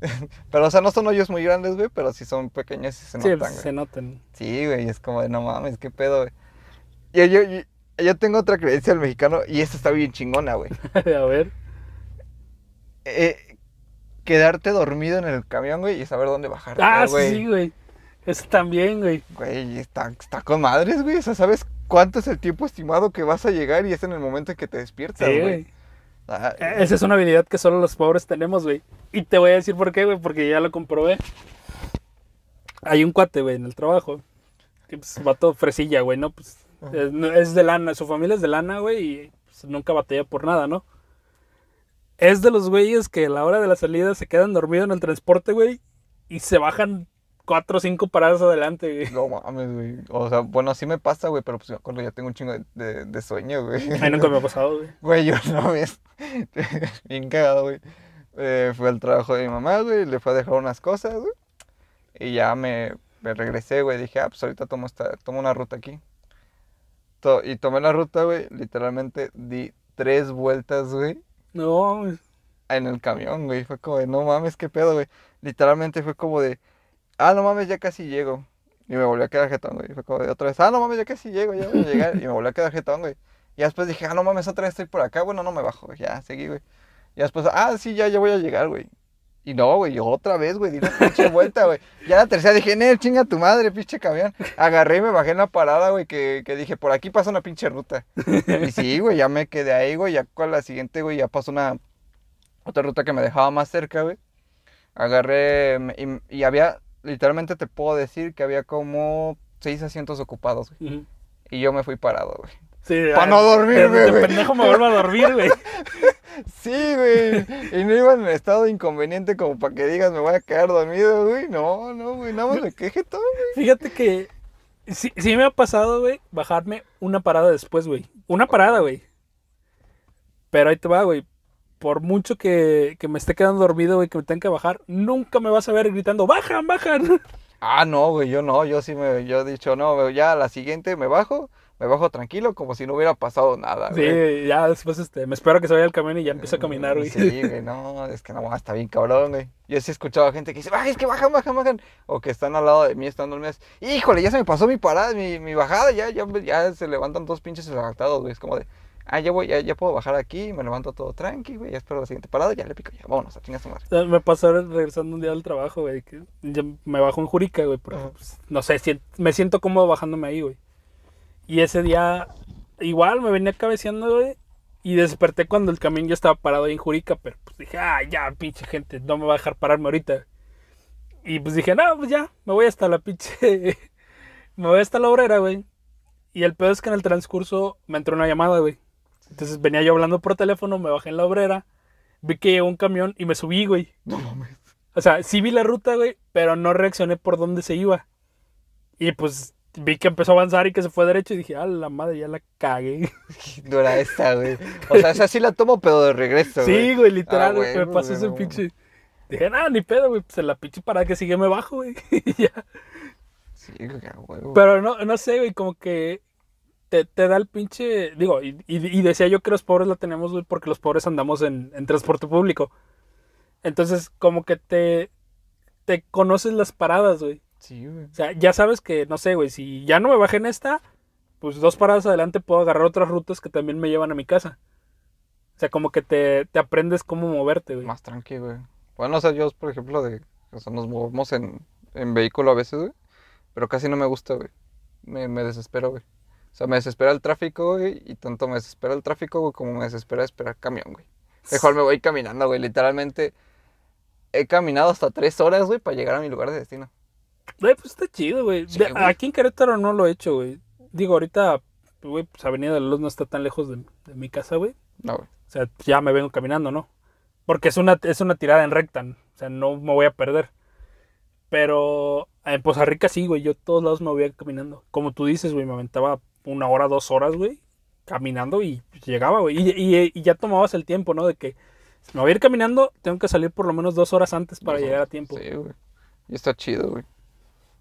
pero, o sea, no son hoyos muy grandes, güey, pero sí son pequeños y se Sí, notan, güey. se notan. Sí, güey, es como de no mames, qué pedo, güey. Yo, yo, yo, yo tengo otra creencia del mexicano y esta está bien chingona, güey. a ver. Eh, quedarte dormido en el camión, güey, y saber dónde bajar. Ah, güey. sí, güey. Eso también, güey. Güey, está, está con madres, güey. O sea, ¿sabes cuánto es el tiempo estimado que vas a llegar y es en el momento en que te despiertas, Sí, güey? Ah, Eh, Esa es una habilidad que solo los pobres tenemos, güey. Y te voy a decir por qué, güey, porque ya lo comprobé. Hay un cuate, güey, en el trabajo. Que pues va todo fresilla, güey, ¿no? Pues es, es de lana, su familia es de lana, güey, y pues, nunca batalla por nada, ¿no? Es de los güeyes que a la hora de la salida se quedan dormidos en el transporte, güey, y se bajan cuatro o cinco paradas adelante, güey. No mames, güey. O sea, bueno, sí me pasa, güey, pero pues me acuerdo, ya tengo un chingo de, de- de sueño, güey. A mí nunca me ha pasado, güey. Güey, yo una vez, bien cagado, güey. Eh, fui al trabajo de mi mamá, güey, le fue a dejar unas cosas, güey. Y ya me, me regresé, güey. Dije, ah, pues ahorita tomo, esta, tomo una ruta aquí. To- y tomé la ruta, güey. Literalmente di tres vueltas, güey, No, güey. en el camión, güey. Fue como de, no mames, qué pedo, güey. Literalmente fue como de, ah, no mames, ya casi llego. Y me volví a quedar jetón, güey. Fue como de otra vez, ah, no mames, ya casi llego, ya voy a llegar. Y me volví a quedar jetón, güey. Y después dije, ah, no mames, otra vez estoy por acá. Bueno, no me bajo. Ya, seguí, güey. Y después, ah, sí, ya, ya voy a llegar, güey. Y no, güey, yo otra vez, güey, di una pinche vuelta, güey. Ya la tercera dije, Nel, chinga tu madre, pinche camión. Agarré y me bajé en la parada, güey, que, que dije, por aquí pasa una pinche ruta. Y sí, güey, ya me quedé ahí, güey. Ya con la siguiente, güey, ya pasó una otra ruta que me dejaba más cerca, güey. Agarré me- y, y había, literalmente te puedo decir que había como seis asientos ocupados, güey. Y yo me fui parado, güey. Sí, Pa' ah, no dormirme, de güey. pendejo me vuelvo a dormir, güey. Sí, güey. Y no iba en estado inconveniente como para que digas me voy a quedar dormido, güey. No, no, güey. Nada más me quejé todo, güey. Fíjate que sí, sí me ha pasado, güey, bajarme una parada después, güey. Una parada, güey. Pero ahí te va, güey. Por mucho que, que me esté quedando dormido, güey, que me tenga que bajar, nunca me vas a ver gritando, bajan, bajan. Ah, no, güey. Yo no. Yo sí me. Yo he dicho, no, güey, ya a la siguiente me bajo. Me bajo tranquilo, como si no hubiera pasado nada, güey. Sí, ya después este, me espero que se vaya el camión y ya empiezo a caminar, güey. Sí, güey, no, es que no, está bien cabrón, güey. Yo sí he escuchado a gente que dice, "Ay, es que bajan, bajan, bajan. O que están al lado de mí, están dormidas. Híjole, ya se me pasó mi parada, mi, mi bajada, ya, ya, ya se levantan dos pinches adaptados, güey. Es como de, ah, ya voy, ya, ya puedo bajar aquí, me levanto todo tranqui, güey, ya espero la siguiente parada, ya le pico, ya, vámonos, a su madre. Sea, Me pasó regresando un día al trabajo, güey, que ya me bajo en Jurica, güey, Ajá. pues, no sé, si- me siento cómodo bajándome ahí, güey. Y ese día, igual, me venía cabeceando, güey, y desperté cuando el camión ya estaba parado ahí en Jurica, pero pues dije, ah, ya, pinche gente, no me va a dejar pararme ahorita. Y pues dije, no, pues ya, me voy hasta la pinche, me voy hasta la obrera, güey. Y el pedo es que en el transcurso me entró una llamada, güey. Entonces venía yo hablando por teléfono, me bajé en la obrera, vi que llegó un camión y me subí, güey. No mames. O sea, sí vi la ruta, güey, pero no reaccioné por dónde se iba. Y pues vi que empezó a avanzar y que se fue derecho y dije, ah, la madre, ya la cagué. No era esta, güey. O sea, esa sí la tomo, pero de regreso, güey. Sí, güey, literal, Ah, güey, me pasó güey, ese pinche. Dije, nada, ni pedo, güey, pues en la pinche parada que sigue me bajo, güey. y ya. Sí, güey. Pero no, no sé, güey, como que te, te da el pinche. Digo, y, y- y decía yo que los pobres la tenemos, güey, porque los pobres andamos en, en transporte público. Entonces, como que te, te conoces las paradas, güey. Sí, güey. O sea, ya sabes que, no sé, güey, si ya no me bajé en esta, pues dos paradas adelante puedo agarrar otras rutas que también me llevan a mi casa. O sea, como que te, te aprendes cómo moverte, güey. Más tranqui, güey. Bueno, o sea, yo, por ejemplo, de, o sea, nos movemos en, en vehículo a veces, güey. Pero casi no me gusta, güey. Me, me desespero, güey. O sea, me desespera el tráfico, güey. Y tanto me desespera el tráfico, güey, como me desespera esperar camión, güey. Mejor me voy caminando, güey. Literalmente he caminado hasta tres horas, güey, para llegar a mi lugar de destino. Güey, pues está chido, güey. Sí. Aquí en Querétaro no lo he hecho, güey. Digo, ahorita, güey, pues Avenida de la Luz no está tan lejos de, de mi casa, güey. No, güey. O sea, ya me vengo caminando, ¿no? Porque es una, es una tirada en recta. O sea, no me voy a perder. Pero en Poza Rica sí, güey. Yo todos lados me voy caminando. Como tú dices, güey, me aventaba una hora, dos horas, güey. Caminando y pues, llegaba, güey. Y, y- y ya tomabas el tiempo, ¿no? De que si me voy a ir caminando, tengo que salir por lo menos dos horas antes para llegar a tiempo. Sí, güey. Y está chido, güey.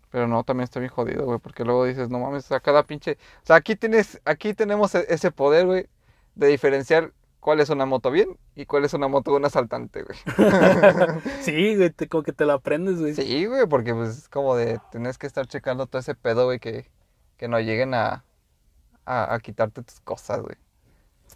Pero no, también está bien jodido, güey, porque luego dices, no mames, a cada pinche... O sea, aquí tienes, aquí tenemos e- ese poder, güey, de diferenciar cuál es una moto bien y cuál es una moto de un asaltante, güey. Sí, güey, te- como que te la aprendes, güey. Sí, güey, porque pues es como de, tenés que estar checando todo ese pedo, güey, que, que no lleguen a, a, a quitarte tus cosas, güey.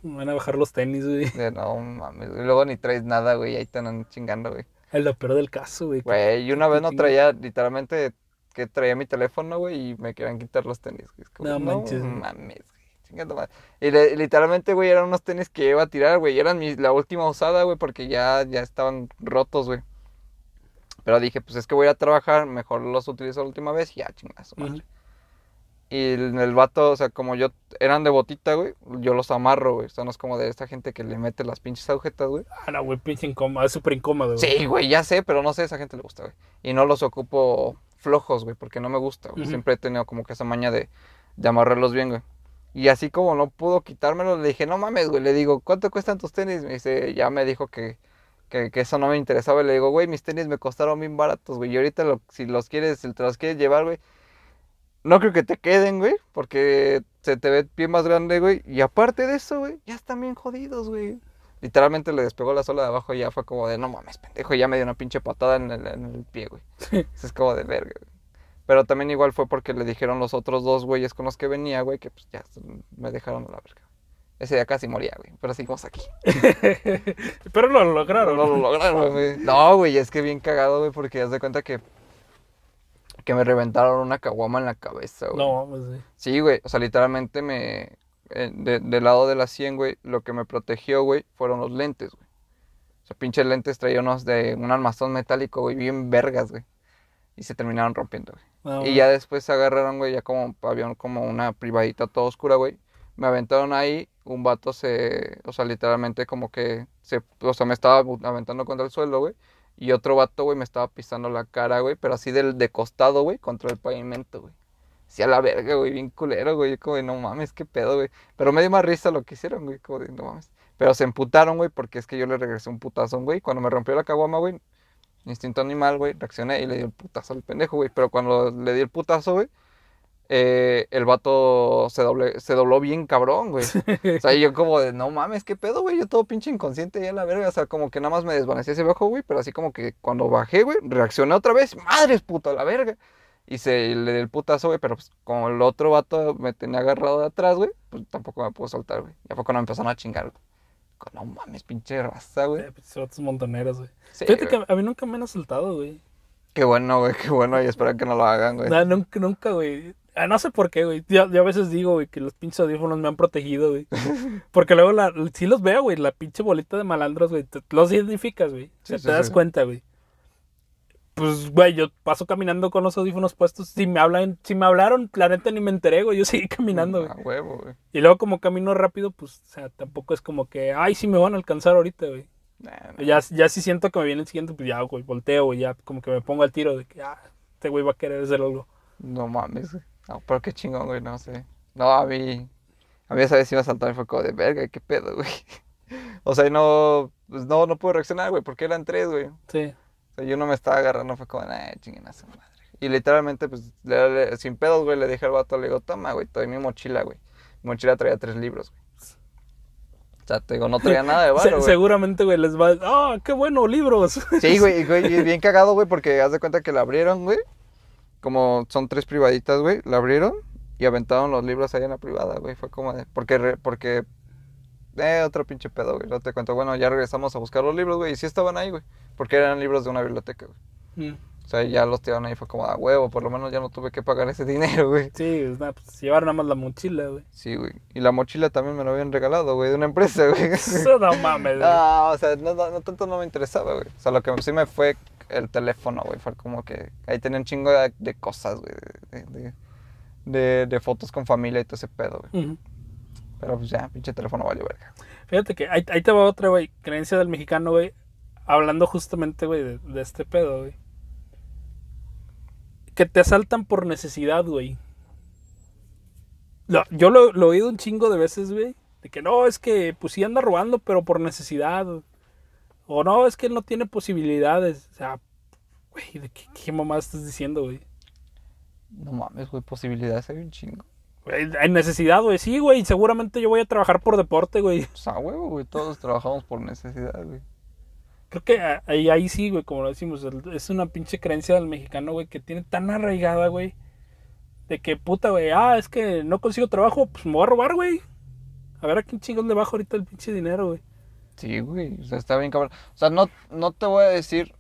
Me van a bajar los tenis, güey. De no mames, güey. Luego ni traes nada, güey, ahí te andan chingando, güey. Es lo peor del caso, güey. Güey, y una vez no traía, literalmente, que traía mi teléfono, güey, y me querían quitar los tenis. Es como, No no, manches. mames, güey. chingando madre. Y le- literalmente, güey, eran unos tenis que iba a tirar, güey. Eran mi, la última usada, güey, porque ya, ya estaban rotos, güey. Pero dije, pues es que voy a trabajar, mejor los utilizo la última vez y ya, chingazo, madre. Ujú. Y el, el vato, o sea, como yo, eran de botita, güey, yo los amarro, güey. O sea, no es como de esta gente que le mete las pinches agujetas, güey. Ah, no, güey, pinche incómodo. Es súper incómodo, güey. Sí, güey, ya sé, pero no sé, esa gente le gusta, güey. Y no los ocupo flojos, güey, porque no me gusta, güey. Siempre he tenido como que esa maña de, de amarrarlos bien, güey. Y así como no pudo quitármelo, le dije, no mames, güey. Le digo, ¿cuánto cuestan tus tenis? Me dice, ya me dijo que, que, que eso no me interesaba. Y le digo, güey, mis tenis me costaron bien baratos, güey. Y ahorita lo- si los quieres, si te los quieres llevar, güey, no creo que te queden, güey, porque se te ve bien más grande, güey. Y aparte de eso, güey, ya están bien jodidos, güey. Literalmente le despegó la sola de abajo y ya fue como de, no mames, pendejo, y ya me dio una pinche patada en el, en el pie, güey. Es como de verga, güey. Pero también igual fue porque le dijeron los otros dos güeyes con los que venía, güey, que pues ya me dejaron a la verga. Ese día casi moría, güey, pero seguimos aquí. Pero lo lograron. No lo lograron, güey. No, güey, es que bien cagado, güey, porque haz de cuenta que, que me reventaron una caguama en la cabeza, güey. No, pues sí. Sí, güey. O sea, literalmente me. Eh, de- del lado de la 100, güey, lo que me protegió, güey, fueron los lentes, güey. O sea, pinches lentes traía unos de un armazón metálico, güey, bien vergas, güey. Y se terminaron rompiendo, güey. No, Y ya después se agarraron, güey, ya como había como una privadita toda oscura, güey. Me aventaron ahí, un vato se, o sea, literalmente como que se, o sea, me estaba aventando contra el suelo, güey. Y otro vato, güey, me estaba pisando la cara, güey, pero así del de costado, güey, contra el pavimento, güey. Sí, a la verga, güey, bien culero, güey. Como de, no mames, qué pedo, güey. Pero me dio más risa lo que hicieron, güey, como de, no mames. Pero se emputaron, güey, porque es que yo le regresé un putazo, güey. Cuando me rompió la caguama, güey, instinto animal, güey, reaccioné y le di el putazo al pendejo, güey. Pero cuando le di el putazo, güey, eh, el vato se, doble, se dobló bien cabrón, güey. O sea, y yo como de, no mames, qué pedo, güey. Yo todo pinche inconsciente ya la verga. O sea, como que nada más me desvanecí ese bajo, güey. Pero así como que cuando bajé, güey, reaccioné otra vez. Madres, puto, a la verga. Y se le di el putazo, güey. Pero pues como el otro vato me tenía agarrado de atrás, güey, pues tampoco me pudo soltar, güey. Ya fue cuando me empezaron a chingar, güey. No mames, pinche raza, güey. Eh, pues, otros montoneros, güey. Sí, Fíjate güey. que a mí nunca me han asaltado, güey. Qué bueno, güey, qué bueno. Y espero que no lo hagan, güey. No, nunca, nunca, güey. Ah, no sé por qué, güey. Yo, yo a veces digo, güey, que los pinches audífonos me han protegido, güey. Porque luego la, sí los veo, güey. La pinche bolita de malandros, güey. los identificas, güey. O sea, Sí, te sí, das sí. cuenta, güey. Pues, güey, yo paso caminando con los audífonos puestos. Si me hablan, si me hablaron, la neta ni me enteré, güey. Yo seguí caminando, güey. A huevo, güey. Y luego como camino rápido, pues, o sea, tampoco es como que, ay, sí me van a alcanzar ahorita, güey. Nah, nah. Ya, ya si siento que me viene el siguiente, pues ya, güey, volteo, güey, ya como que me pongo al tiro de que, ah, este güey va a querer hacer algo. No mames, güey. No, pero qué chingón, güey, no sé. No, a mí. A mí esa vez iba a saltar y fue como de verga, qué pedo, güey. O sea, no. Pues no, no pude reaccionar, güey, porque eran tres, güey. Sí. Sea, yo no me estaba agarrando, fue como, nah, chinguen a su madre. Y literalmente, pues, le- le- sin pedos, güey, le dije al vato, le digo, toma, güey, te doy mi mochila, güey. Mi mochila traía tres libros, güey. O sea, te digo, no traía nada de Se- valor, güey. seguramente, güey, les va, ah, qué bueno, libros. Sí, güey, y, güey, y bien cagado, güey, porque haz de cuenta que la abrieron, güey. Como son tres privaditas, güey, la abrieron. y aventaron los libros ahí en la privada, güey. Fue como de, porque, porque, eh, otro pinche pedo, güey. No te cuento, bueno, ya regresamos a buscar los libros, güey, y sí estaban ahí, güey. Porque eran libros de una biblioteca, güey. Mm. O sea, ya los tiraron ahí, fue como, a huevo, por lo menos ya no tuve que pagar ese dinero, güey. Sí, es nada, pues llevar nada más la mochila, güey. Sí, güey. Y la mochila también me la habían regalado, güey, de una empresa, güey. Eso no mames, güey. Ah, o sea, no, no, no tanto no me interesaba, güey. O sea, lo que sí me fue el teléfono, güey. Fue como que ahí tenía un chingo de, de cosas, güey. De, de, fotos con familia y todo ese pedo, güey. Pero pues ya, pinche teléfono valió verga. Fíjate que ahí, ahí te va otra, güey, creencia del mexicano, güey, hablando justamente, güey, de, de este pedo, güey. Que te asaltan por necesidad, güey. Yo lo, lo he oído un chingo de veces, güey, de que no, es que pues sí anda robando, pero por necesidad. O no, es que él no tiene posibilidades. O sea, güey, ¿de qué, qué mamá estás diciendo, güey? No mames, güey, posibilidades hay un chingo. Hay necesidad, güey, sí, güey, seguramente yo voy a trabajar por deporte, güey. Pues a huevo, güey, todos trabajamos por necesidad, güey. Creo que ahí, ahí sí, güey, como lo decimos, es una pinche creencia del mexicano, güey, que tiene tan arraigada, güey, de que puta, güey, ah, es que no consigo trabajo, pues me voy a robar, güey. A ver a quién chingón le bajo ahorita el pinche dinero, güey. Sí, güey, o sea, está bien cabrón. O sea, no, no te voy a decir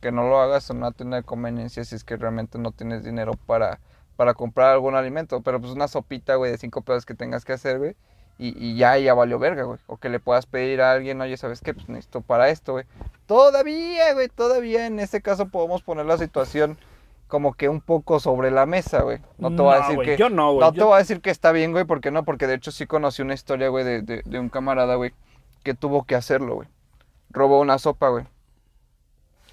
que no lo hagas en una tienda de conveniencia si es que realmente no tienes dinero para, para comprar algún alimento. Pero pues una sopita, güey, de cinco pesos que tengas que hacer, güey. Y, y ya, ya valió verga, güey. O que le puedas pedir a alguien, oye, ¿sabes qué? Pues necesito para esto, güey. Todavía, güey, todavía en este caso podemos poner la situación como que un poco sobre la mesa, güey. No te voy a decir que... yo no, güey, No te voy a decir que está bien, güey, ¿por qué no? Porque de hecho sí conocí una historia, güey, de, de, de un camarada, güey, que tuvo que hacerlo, güey. Robó una sopa, güey.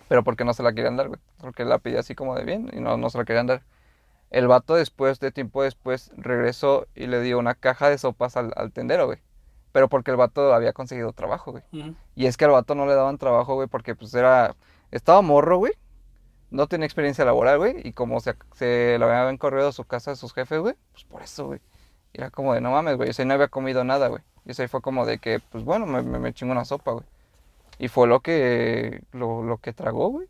Pero porque no se la querían dar, güey. Porque la pedía así como de bien y no, no se la querían dar. El vato después, de tiempo después, regresó y le dio una caja de sopas al, al tendero, güey. Pero porque el vato había conseguido trabajo, güey. Y es que al vato no le daban trabajo, güey, porque pues era... Estaba morro, güey. No tenía experiencia laboral, güey. Y como se, se le habían corrido a su casa a sus jefes, güey, pues por eso, güey. Y Era como de, no mames, güey. O sea, no había comido nada, güey. Y eso fue como de que, pues bueno, me, me, me chingo una sopa, güey. Y fue lo que, lo, lo que tragó, güey.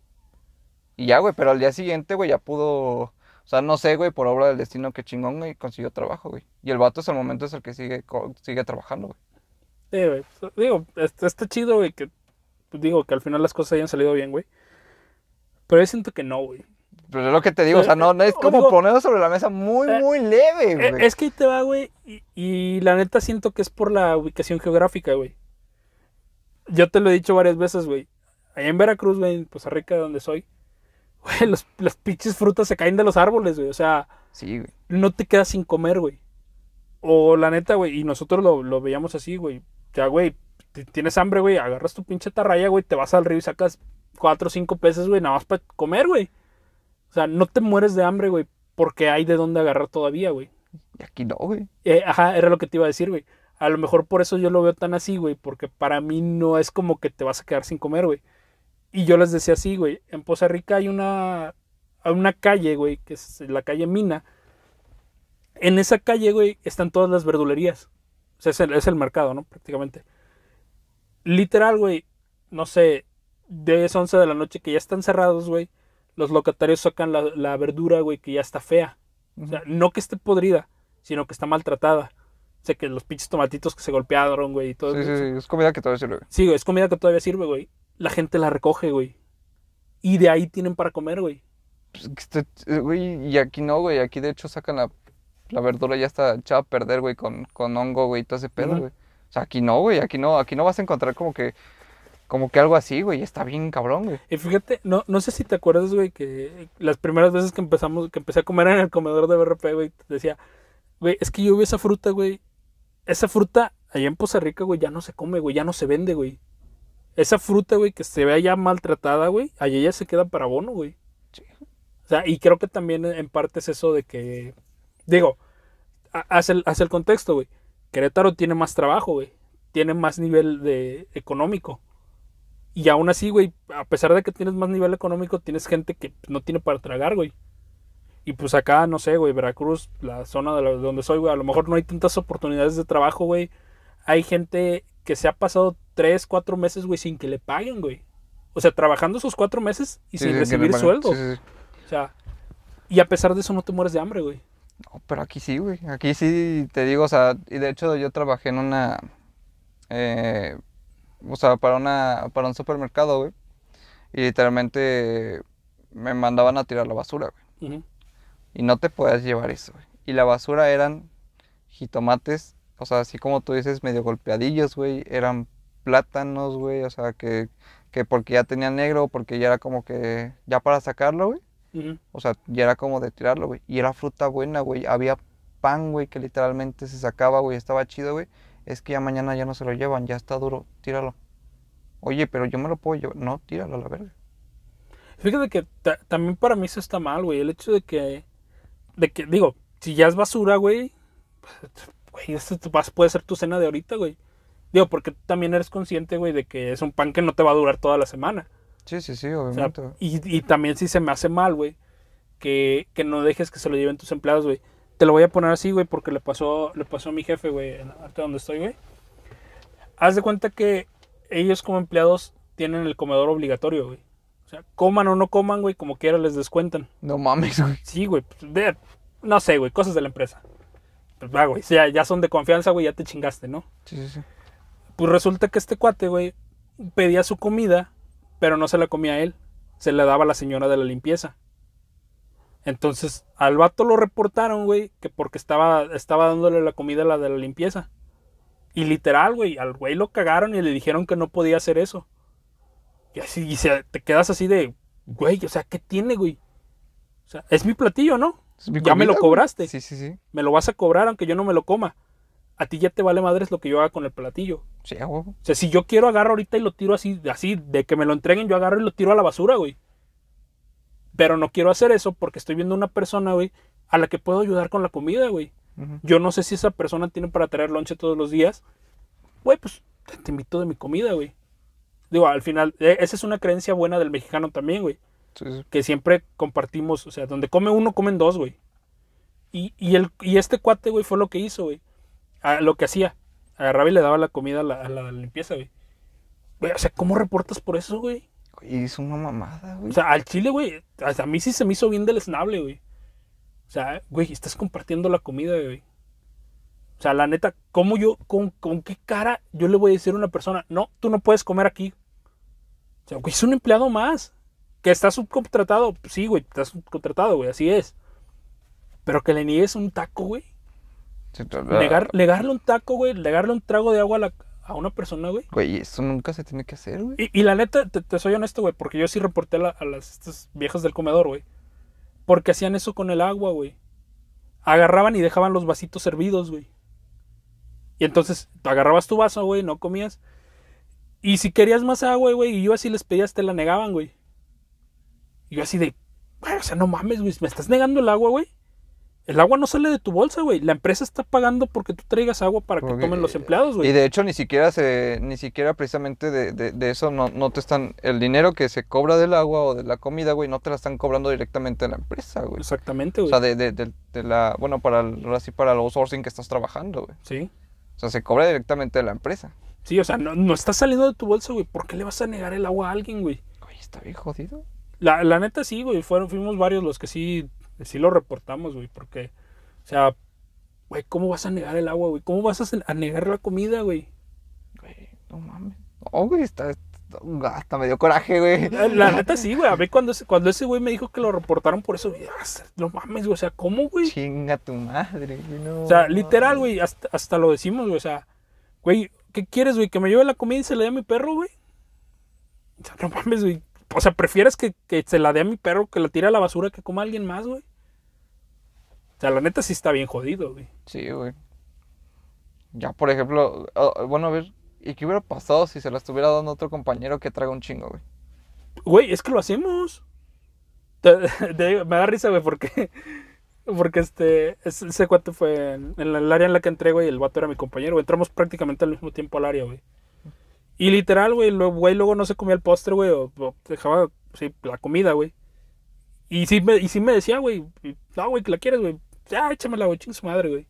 Y ya, güey, pero al día siguiente, güey, ya pudo... O sea, no sé, güey, por obra del destino que chingón, güey, consiguió trabajo, güey. Y el vato hasta el momento es el que sigue, sigue trabajando, güey. Sí, güey. pues, Digo, está, está chido, güey, que pues, digo que al final las cosas hayan salido bien, güey. Pero yo siento que no, güey. Pero es lo que te digo, o sea, no, no es O como digo- ponerlo sobre la mesa muy, Eh, muy leve, Eh, güey. Es que ahí te va, güey. Y, y la neta siento que es por la ubicación geográfica, güey. Yo te lo he dicho varias veces, güey. Allá en Veracruz, güey, en Poza Rica, de donde soy, güey, los, las pinches frutas se caen de los árboles, güey. O sea, Sí, güey. no te quedas sin comer, güey. O la neta, güey, y nosotros lo, lo veíamos así, güey. Sea, güey, tienes hambre, güey, agarras tu pinche tarraya, güey, te vas al río y sacas cuatro o cinco pesos, güey, nada más para comer, güey. O sea, no te mueres de hambre, güey, porque hay de dónde agarrar todavía, güey. Y aquí no, güey. Eh, ajá, era lo que te iba a decir, güey. A lo mejor por eso yo lo veo tan así, güey, porque para mí no es como que te vas a quedar sin comer, güey. Y yo les decía así, güey, en Poza Rica hay una, hay una calle, güey, que es la calle Mina. En esa calle, güey, están todas las verdulerías. O sea, es el, es el mercado, ¿no? Prácticamente. Literal, güey, no sé, 10, 11 de la noche que ya están cerrados, güey. Los locatarios sacan la, la verdura, güey, que ya está fea. O sea, no que esté podrida, sino que está maltratada. O sea, que los pinches tomatitos que se golpearon, güey, y todo Sí, eso. sí, sí, es comida que todavía sirve. Sí, güey, es comida que todavía sirve, güey. La gente la recoge, güey. Y de ahí tienen para comer, güey. Pues, eh, güey, y aquí no, güey. Aquí de hecho sacan la, la verdura ya está echada a perder, güey, con, con hongo, güey, todo ese pedo, güey. O sea, aquí no, güey. Aquí no, aquí no vas a encontrar como que, como que algo así, güey. Está bien cabrón, güey. Y fíjate, no, no sé si te acuerdas, güey, que las primeras veces que empezamos, que empecé a comer en el comedor de BRP, güey, te decía, güey, es que yo vi esa fruta, güey. Esa fruta allá en Poza Rica, güey, ya no se come, güey, ya no se vende, güey. Esa fruta, güey, que se vea ya maltratada, güey, allá ya se queda para abono, güey. Sí. O sea, y creo que también en parte es eso de que, digo, ha- hace el, hace el contexto, güey. Querétaro tiene más trabajo, güey. Tiene más nivel de económico. Y aún así, güey, a pesar de que tienes más nivel económico, tienes gente que no tiene para tragar, güey. Y pues acá, no sé, güey, Veracruz, la zona de, la- de donde soy, güey, a lo mejor no hay tantas oportunidades de trabajo, güey. Hay gente que se ha pasado tres, cuatro meses, güey, sin que le paguen, güey. O sea, trabajando esos cuatro meses y Sí, sin sí, recibir sueldo. Sí. O sea, y a pesar de eso no te mueres de hambre, güey. No, pero aquí sí, güey. Aquí sí te digo, o sea, y de hecho yo trabajé en una. eh, o sea, para una. para un supermercado, güey. Y literalmente me mandaban a tirar la basura, güey. Y no te podías llevar eso, güey. Y la basura eran jitomates, o sea, así como tú dices, medio golpeadillos, güey. Eran plátanos, güey. O sea, que, que porque ya tenía negro, porque ya era como que. ya para sacarlo, güey. O sea, ya era como de tirarlo, güey. Y era fruta buena, güey. Había pan, güey, que literalmente se sacaba, güey. Estaba chido, güey. Es que ya mañana ya no se lo llevan, ya está duro, tíralo. Oye, pero yo me lo puedo llevar. No, tíralo a la verga. Fíjate que ta- también para mí eso está mal, güey. El hecho de que, de que, digo, si ya es basura, güey, pues, güey, esto puede ser tu cena de ahorita, güey. Digo, porque tú también eres consciente, güey, de que es un pan que no te va a durar toda la semana. Sí, sí, sí, O sea, obviamente. y, y también sí se me hace mal, güey, que, que no dejes que se lo lleven tus empleados, güey. Te lo voy a poner así, güey, porque le pasó, le pasó a mi jefe, güey, en- ahorita donde estoy, güey. Haz de cuenta que ellos como empleados tienen el comedor obligatorio, güey. O sea, coman o no coman, güey, como quiera les descuentan. No mames, güey. Sí, güey, pues, de- no sé, güey, cosas de la empresa. Pues va, güey, ya, ya son de confianza, güey, ya te chingaste, ¿no? Sí, sí, sí. Pues resulta que este cuate, güey, pedía su comida, pero no se la comía él. Se la daba a la señora de la limpieza. Entonces, al vato lo reportaron, güey, que porque estaba, estaba dándole la comida a la de la limpieza. Y literal, güey, al güey lo cagaron y le dijeron que no podía hacer eso. Y así, y se- te quedas así de, güey, o sea, ¿qué tiene, güey? O sea, es mi platillo, ¿no? Mi Ya me lo cobraste. Sí, sí, sí. Me lo vas a cobrar aunque yo no me lo coma. A ti ya te vale madres lo que yo haga con el platillo. Sí, a huevo. O sea, si yo quiero agarro ahorita y lo tiro así, así, de que me lo entreguen, yo agarro y lo tiro a la basura, güey. Pero no quiero hacer eso porque estoy viendo una persona, güey, a la que puedo ayudar con la comida, güey. Yo no sé si esa persona tiene para traer lonche todos los días. Güey, pues te, invito de mi comida, güey. Digo, al final, eh, esa es una creencia buena del mexicano también, güey. Sí, sí. Que siempre compartimos, o sea, donde come uno, comen dos, güey. Y, y, el, y este cuate, güey, fue lo que hizo, güey. Lo que hacía. Agarraba y le daba la comida a la, a la limpieza, güey. Güey, o sea, ¿cómo reportas por eso, güey? Güey, es una mamada, güey. O sea, al chile, güey, a mí sí se me hizo bien deleznable, güey. O sea, güey, estás compartiendo la comida, güey. O sea, la neta, ¿cómo yo, con, con qué cara yo le voy a decir a una persona, no, tú no puedes comer aquí? O sea, güey, es un empleado más. Que está subcontratado, sí, güey, está subcontratado, güey, así es. Pero que le niegues un taco, güey. Sí, negarle un taco, güey, negarle un trago de agua a, la- a una persona, güey. Güey, eso nunca se tiene que hacer, güey. Y, y la neta, te, te soy honesto, güey, porque yo sí reporté a, la- a las estas viejas del comedor, güey. Porque hacían eso con el agua, güey. Agarraban y dejaban los vasitos servidos, güey. Y entonces tú agarrabas tu vaso, güey, no comías. Y si querías más agua, güey, y yo así les pedías, te la negaban, güey. Y yo así de, güey, o sea, no mames, güey, me estás negando el agua, güey. El agua no sale de tu bolsa, güey. La empresa está pagando porque tú traigas agua para que Porque- tomen los empleados, güey. Y de hecho ni siquiera se, ni siquiera precisamente de, de- de eso no, no te están, el dinero que se cobra del agua o de la comida, güey, no te la están cobrando directamente a la empresa, güey. Exactamente, O güey. sea, de, de, de- la, bueno, para el, ahora sí para el outsourcing que estás trabajando, güey. Sí. O sea, se cobra directamente de la empresa. Sí, o sea, no, no está saliendo de tu bolsa, güey. ¿Por qué le vas a negar el agua a alguien, güey? Güey, está bien jodido. La, la neta sí, güey. Fueron, fuimos varios los que sí, sí lo reportamos, güey. Porque, o sea, güey, ¿cómo vas a negar el agua, güey? ¿Cómo vas a, a negar la comida, güey? Güey, no mames. No, güey, está, está- hasta me dio coraje, güey. La, la neta sí, güey. A mí cuando ese, cuando ese güey me dijo que lo reportaron por eso, güey, ah, no mames, güey. O sea, ¿cómo, güey? Chinga tu madre, güey, no. O sea, literal, güey, hasta, hasta lo decimos, güey. O sea, güey, ¿qué quieres, güey? ¿Que me lleve la comida y se la dé a mi perro, güey? O sea, no mames, güey. O sea, ¿prefieres que, que se la dé a mi perro que la tire a la basura que coma alguien más, güey? O sea, la neta sí está bien jodido, güey. Sí, güey. Ya, por ejemplo, bueno, a ver, ¿y qué hubiera pasado si se la estuviera dando a otro compañero que traga un chingo, güey? Güey, es que lo hacemos. Me da risa, güey, porque. Porque este. es- Ese cuate fue en, en el área en la que entré, güey. El vato era mi compañero, güey. Entramos prácticamente al mismo tiempo al área, güey. Y literal, güey, lo- güey, luego no se comía el postre, güey. O, o dejaba, sí, la comida, güey. Y sí me, y sí me decía, güey. No, güey, que la quieres, güey. Ya, güey, chingue su madre, güey.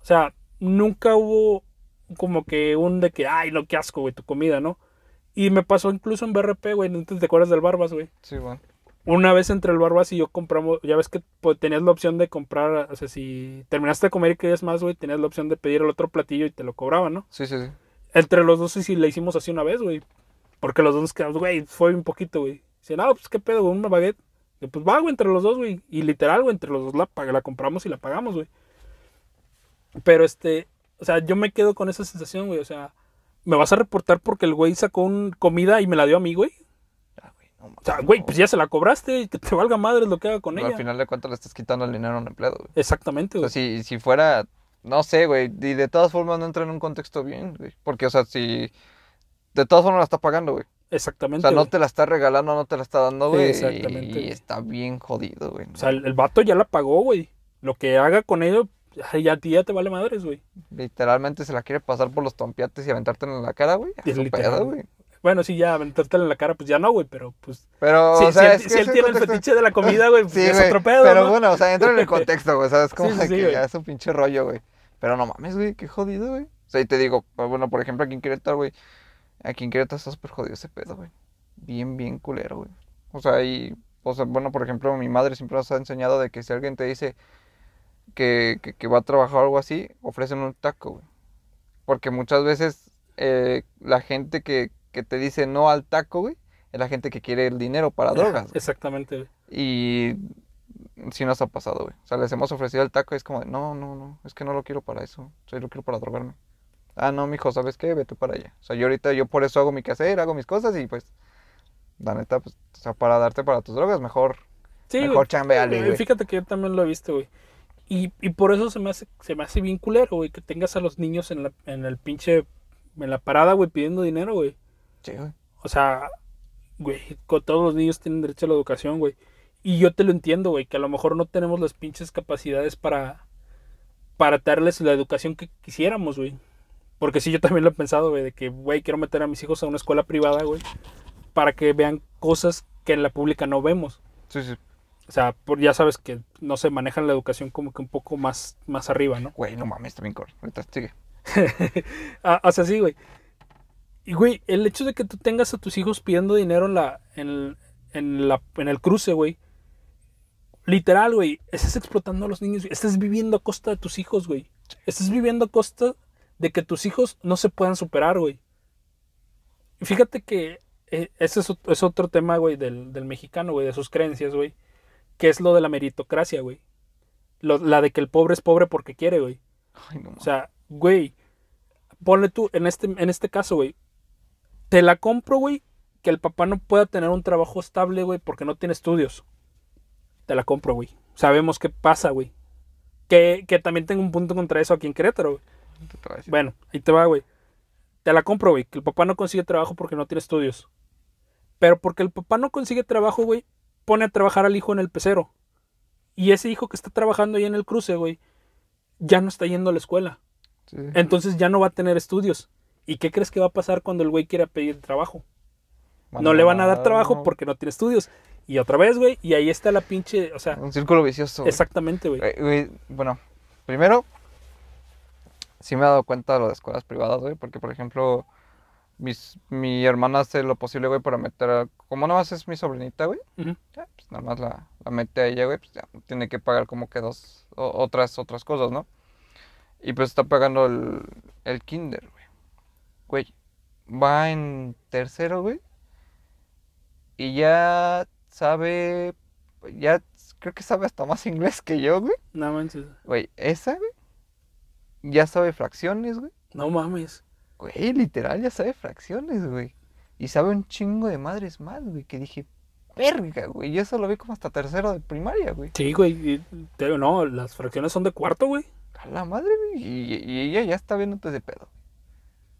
O sea, nunca hubo como que un de que, ay, no, qué asco, güey, tu comida, ¿no? Y me pasó incluso en BRP, güey. ¿No te acuerdas del Barbas, güey? Sí, bueno. Una vez entre el Barbas y yo compramos, ya ves que pues, tenías la opción de comprar, o sea, si terminaste de comer y querías más, güey, tenías la opción de pedir el otro platillo y te lo cobraban, ¿no? Sí, sí, sí. Entre los dos sí le hicimos así una vez, güey. Porque los dos nos quedamos, güey, fue un poquito, güey. Dice, no, pues qué pedo, una baguette. Pues va, güey, entre los dos, güey. Y literal, güey, entre los dos la, la compramos y la pagamos, güey. Pero este, o sea, yo me quedo con esa sensación, güey. O sea, ¿me vas a reportar porque el güey sacó un comida y me la dio a mí, güey? Ah, güey, no O sea, güey, no, pues ya se la cobraste y que te valga madre lo que haga con Pero ella. Al final de cuentas le estás quitando el dinero a un empleado, güey. Exactamente, O güey. sea, si, si fuera, no sé, güey, y de todas formas no entra en un contexto bien, güey. Porque, o sea, si de todas formas la está pagando, güey. O Exactamente. sea, no güey. te la está regalando, no te la está dando, güey. Exactamente, Y está bien jodido, güey. O sea, el, el vato ya la pagó, güey. Lo que haga con ello, ya a ti ya te vale madres, güey. Literalmente se la quiere pasar por los tompiates y aventártela en la cara, güey. Es literal. pedo, güey. Bueno, sí, ya aventártela en la cara, pues ya no, güey, pero pues. Pero, si o sea, si él, es si tiene el fetiche de la comida, güey, pues Sí, es otro pedo, Pero ¿no? bueno, o sea, entra en el contexto, güey. ¿Sabes? Como Sí, que ya es un pinche rollo, güey. Pero no mames, güey, qué jodido, güey. O sea, y te digo, bueno, por ejemplo, aquí en Querétaro, güey. Aquí en Querétaro está súper jodido ese pedo, güey. Bien, bien culero, güey. O sea, y, o sea, bueno, por ejemplo, mi madre siempre nos ha enseñado de que si alguien te dice que, que, que va a trabajar o algo así, ofrecen un taco, güey. Porque muchas veces eh, la gente que, que te dice no al taco, güey, es la gente que quiere el dinero para drogas. güey. Exactamente, güey. Y sí nos ha pasado, güey. O sea, les hemos ofrecido el taco y es como de, no, no, no, es que no lo quiero para eso. O sea, yo lo quiero para drogarme. Ah, no, mijo, ¿sabes qué? Vete para allá. O sea, yo ahorita, yo por eso hago mi quehacer, hago mis cosas y pues, la neta, pues, o sea, para darte para tus drogas, mejor, Sí, mejor chambeale, Eh, güey. Fíjate que yo también lo he visto, güey. Y, y por eso se me hace, se me hace bien culero, güey, que tengas a los niños en la, en el pinche, en la parada, güey, pidiendo dinero, güey. Sí, güey. O sea, güey, todos los niños tienen derecho a la educación, güey. Y yo te lo entiendo, güey, que a lo mejor no tenemos las pinches capacidades para, para darles la educación que quisiéramos, güey. Porque sí, yo también lo he pensado, güey, de que, güey, quiero meter a mis hijos a una escuela privada, güey, para que vean cosas que en la pública no vemos. Sí, sí. O sea, por, ya sabes que no se manejan la educación como que un poco más, más arriba, ¿no? Güey, no mames, también corre. Ahorita sigue. Ah, o sea, sí, güey. Y, güey, el hecho de que tú tengas a tus hijos pidiendo dinero en la, en, en la, en el cruce, güey. Literal, güey. Estás explotando a los niños. güey. Estás viviendo a costa de tus hijos, güey. Estás viviendo a costa de que tus hijos no se puedan superar, güey. Y Fíjate que eh, ese es, ot- es otro tema, güey, del, del mexicano, güey, de sus creencias, güey. Que es lo de la meritocracia, güey. Lo- la de que el pobre es pobre porque quiere, güey. Ay, no O sea, güey, ponle tú, en este, en este caso, güey, te la compro, güey, que el papá no pueda tener un trabajo estable, güey, porque no tiene estudios. Te la compro, güey. Sabemos qué pasa, güey. Que, que también tengo un punto contra eso aquí en Querétaro, güey. Te voy a decir. Bueno, ahí te va, güey. Te la compro, güey, que el papá no consigue trabajo porque no tiene estudios. Pero porque el papá no consigue trabajo, güey, pone a trabajar al hijo en el pecero. Y ese hijo que está trabajando ahí en el cruce, güey, ya no está yendo a la escuela. Sí. Entonces ya no va a tener estudios. ¿Y qué crees que va a pasar cuando el güey quiera pedir trabajo? No le van a dar trabajo no. porque no tiene estudios. Y otra vez, güey, y ahí está la pinche, o sea, Un círculo vicioso. exactamente, güey, bueno, primero, sí me he dado cuenta de lo de escuelas privadas, güey, porque, por ejemplo, mis, mi hermana hace lo posible, güey, para meter a... Como nada más es mi sobrinita, güey, ya, pues nada más la, la mete a ella, güey, pues ya tiene que pagar como que dos, o- otras, otras cosas, ¿no? Y pues está pagando el, el kinder, güey. Güey, va en tercero, güey, y ya sabe, ya creo que sabe hasta más inglés que yo, güey. No manches. Güey, esa, güey. Ya sabe fracciones, güey. No mames. Güey, literal, ya sabe fracciones, güey. Y sabe un chingo de madres más, güey. Que dije, verga, güey. Yo eso lo vi como hasta tercero de primaria, güey. Sí, güey. digo, no, las fracciones son de cuarto, güey. A la madre, güey. Y, y ella ya está viendo de pedo.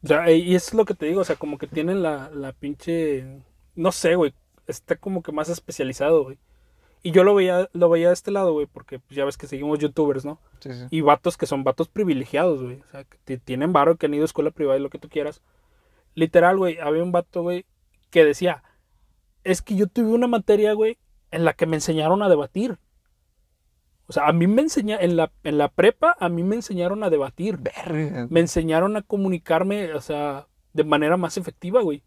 O sea, y es lo que te digo, o sea, como que tienen la, la pinche. No sé, güey. Está como que más especializado, güey. Y yo lo veía, lo veía de este lado, güey, porque pues, ya ves que seguimos youtubers, ¿no? Sí, sí. Y vatos que son vatos privilegiados, güey. O sea, que ti- tienen varo, que han ido a escuela privada y lo que tú quieras. Literal, güey, había un vato, güey, que decía, es que yo tuve una materia, güey, en la que me enseñaron a debatir. O sea, a mí me enseña en la, en la prepa, a mí me enseñaron a debatir. Verga. Me enseñaron a comunicarme, o sea, de manera más efectiva, güey.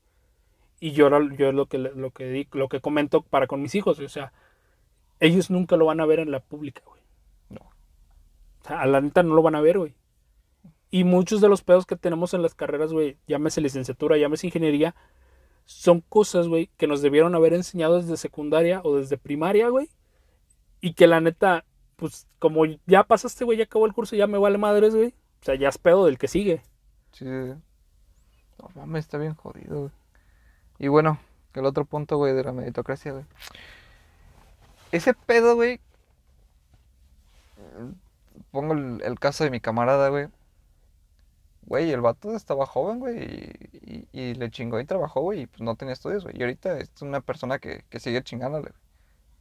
Y yo, yo lo que lo que lo que comento para con mis hijos, o sea, ellos nunca lo van a ver en la pública, güey. No. O sea, a la neta no lo van a ver, güey. Y muchos de los pedos que tenemos en las carreras, güey, llámese licenciatura, llámese ingeniería, son cosas, güey, que nos debieron haber enseñado desde secundaria o desde primaria, güey. Y que la neta, pues como ya pasaste, güey, ya acabó el curso, ya me vale madres, güey. O sea, ya es pedo del que sigue. Sí, sí, sí. No mames, está bien jodido, güey. Y bueno, el otro punto, güey, de la meritocracia, güey. Ese pedo, güey. Pongo el, caso de mi camarada, güey. Güey, el vato estaba joven, güey, y, le chingó y trabajó, güey, y pues no tenía estudios, güey. Y ahorita es una persona que, que sigue chingándole.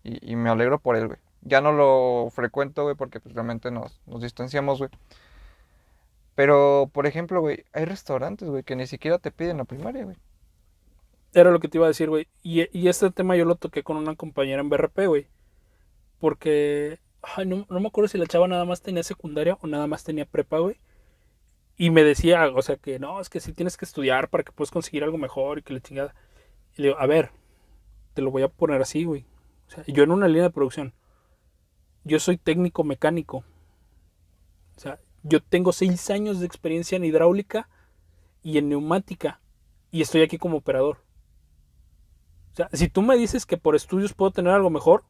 Y, y me alegro por él, güey. Ya no lo frecuento, güey, porque pues realmente nos, nos distanciamos, güey. Pero, por ejemplo, güey, hay restaurantes, güey, que ni siquiera te piden la primaria, güey. Era lo que te iba a decir, güey. Y, y este tema yo lo toqué con una compañera en BRP, güey. Porque, no, no me acuerdo si la chava nada más tenía secundaria o nada más tenía prepa, güey. Y me decía, o sea, que no, es que sí tienes que estudiar para que puedas conseguir algo mejor y que la chingada. Y le digo, a ver, te lo voy a poner así, güey. O sea, yo en una línea de producción, yo soy técnico mecánico. O sea, yo tengo seis años de experiencia en hidráulica y en neumática. Y estoy aquí como operador. O sea, si tú me dices que por estudios puedo tener algo mejor,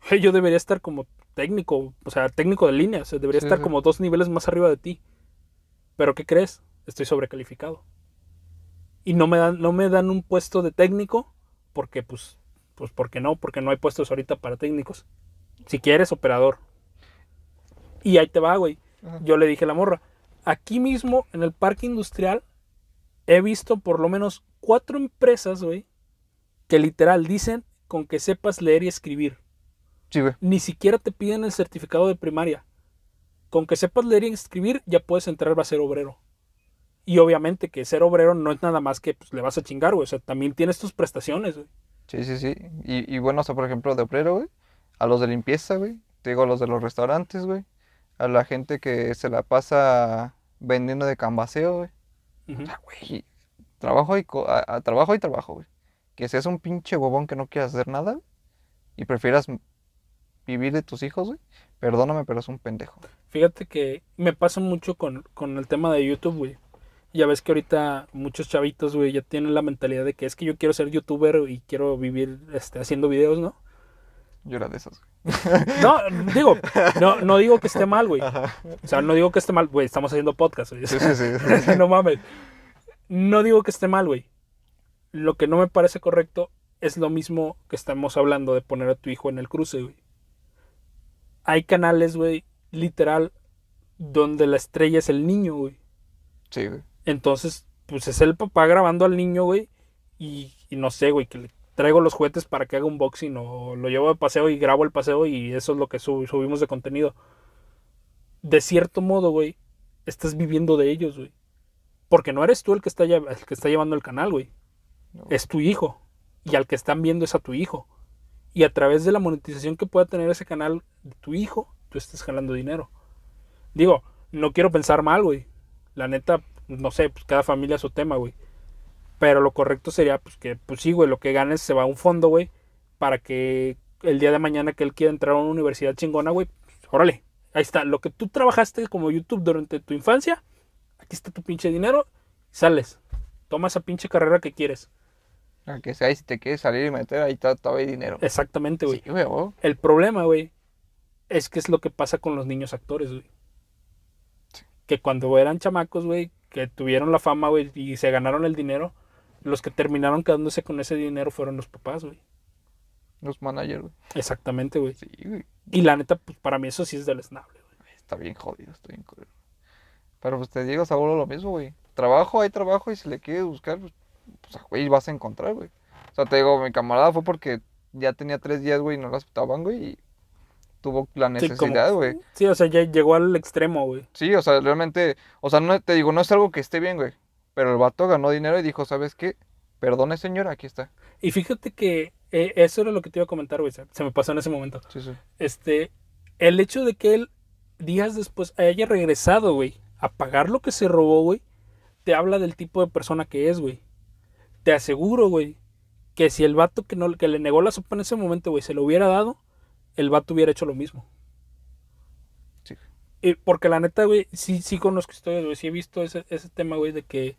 yo debería estar como técnico, o sea, técnico de línea, o sea, debería Sí, estar sí. como dos niveles más arriba de ti. Pero ¿qué crees? Estoy sobrecalificado. Y no me dan, no me dan un puesto de técnico porque, pues, pues, porque no, porque no hay puestos ahorita para técnicos. Si quieres, operador. Y ahí te va, güey. Ajá. Yo le dije a la morra, aquí mismo en el parque industrial he visto por lo menos cuatro empresas, güey, que literal dicen con que sepas leer y escribir. Sí, güey. Ni siquiera te piden el certificado de primaria. Con que sepas leer y escribir ya puedes entrar a ser obrero. Y obviamente que ser obrero no es nada más que pues, le vas a chingar, güey. O sea, también tienes tus prestaciones, güey. Sí, sí, sí. Y, y bueno, o sea, por ejemplo, de obrero, güey. A los de limpieza, güey. Te digo, a los de los restaurantes, güey. A la gente que se la pasa vendiendo de cambaseo, güey. Ujú. O sea, güey, trabajo y, co- a- a trabajo y trabajo, güey. Que seas un pinche huevón que no quieras hacer nada y prefieras vivir de tus hijos, güey. Perdóname, pero es un pendejo. Fíjate que me pasa mucho con, con el tema de YouTube, güey. Ya ves que ahorita muchos chavitos, güey, ya tienen la mentalidad de que es que yo quiero ser youtuber y quiero vivir este, haciendo videos, ¿no? Yo era de esos, güey. No, digo, no, no digo que esté mal, güey. O sea, no digo que esté mal, güey, estamos haciendo podcast, güey. Sí, sí, sí. no mames. No digo que esté mal, güey. Lo que no me parece correcto es lo mismo que estamos hablando de poner a tu hijo en el cruce, güey. Hay canales, güey, literal, donde la estrella es el niño, güey. Sí, güey. Entonces, pues es el papá grabando al niño, güey. Y, y no sé, güey, que le traigo los juguetes para que haga unboxing o lo llevo de paseo y grabo el paseo y eso es lo que sub- subimos de contenido. De cierto modo, güey, estás viviendo de ellos, güey. Porque no eres tú el que está, el que está llevando el canal, güey. No. Es tu hijo. Y al que están viendo es a tu hijo. Y a través de la monetización que pueda tener ese canal de tu hijo, tú estás jalando dinero. Digo, no quiero pensar mal, güey. La neta, no sé, pues cada familia su tema, güey. Pero lo correcto sería, pues que, pues sí, güey, lo que ganes se va a un fondo, güey, para que el día de mañana que él quiera entrar a una universidad chingona, güey, pues, órale, ahí está. Lo que tú trabajaste como YouTube durante tu infancia, aquí está tu pinche dinero, sales. Toma esa pinche carrera que quieres. Aunque sea, y si te quieres salir y meter, ahí está, todavía hay dinero. Exactamente, güey. Sí, güey, oh. El problema, güey, es que es lo que pasa con los niños actores, güey. Que cuando eran chamacos, güey, que tuvieron la fama, güey, y se ganaron el dinero, los que terminaron quedándose con ese dinero fueron los papás, güey. Los managers, güey. Exactamente, güey. Sí, güey. Y la neta, pues para mí eso sí es deleznable, güey. Está bien jodido, está bien jodido. Pero pues te digo, Saulo, lo mismo, güey. Trabajo, hay trabajo y si le quieres buscar, pues, pues, güey, vas a encontrar, güey. O sea, te digo, mi camarada fue porque ya tenía tres días, güey, y no lo aceptaban, güey, y tuvo la Sí, necesidad, güey. Sí, o sea, ya llegó al extremo, güey. Sí, o sea, realmente, o sea, no te digo, no es algo que esté bien, güey. Pero el vato ganó dinero y dijo, ¿sabes qué? Perdone, señor, aquí está. Y fíjate que eh, eso era lo que te iba a comentar, güey. Se me pasó en ese momento. Sí, sí. Este, el hecho de que él días después haya regresado, güey, a pagar lo que se robó, güey, te habla del tipo de persona que es, güey. Te aseguro, güey, que si el vato que, no, que le negó la sopa en ese momento, güey, se lo hubiera dado, el vato hubiera hecho lo mismo. Sí. Y porque la neta, güey, sí, sí conozco historias, güey, sí he visto ese, ese tema, güey, de que,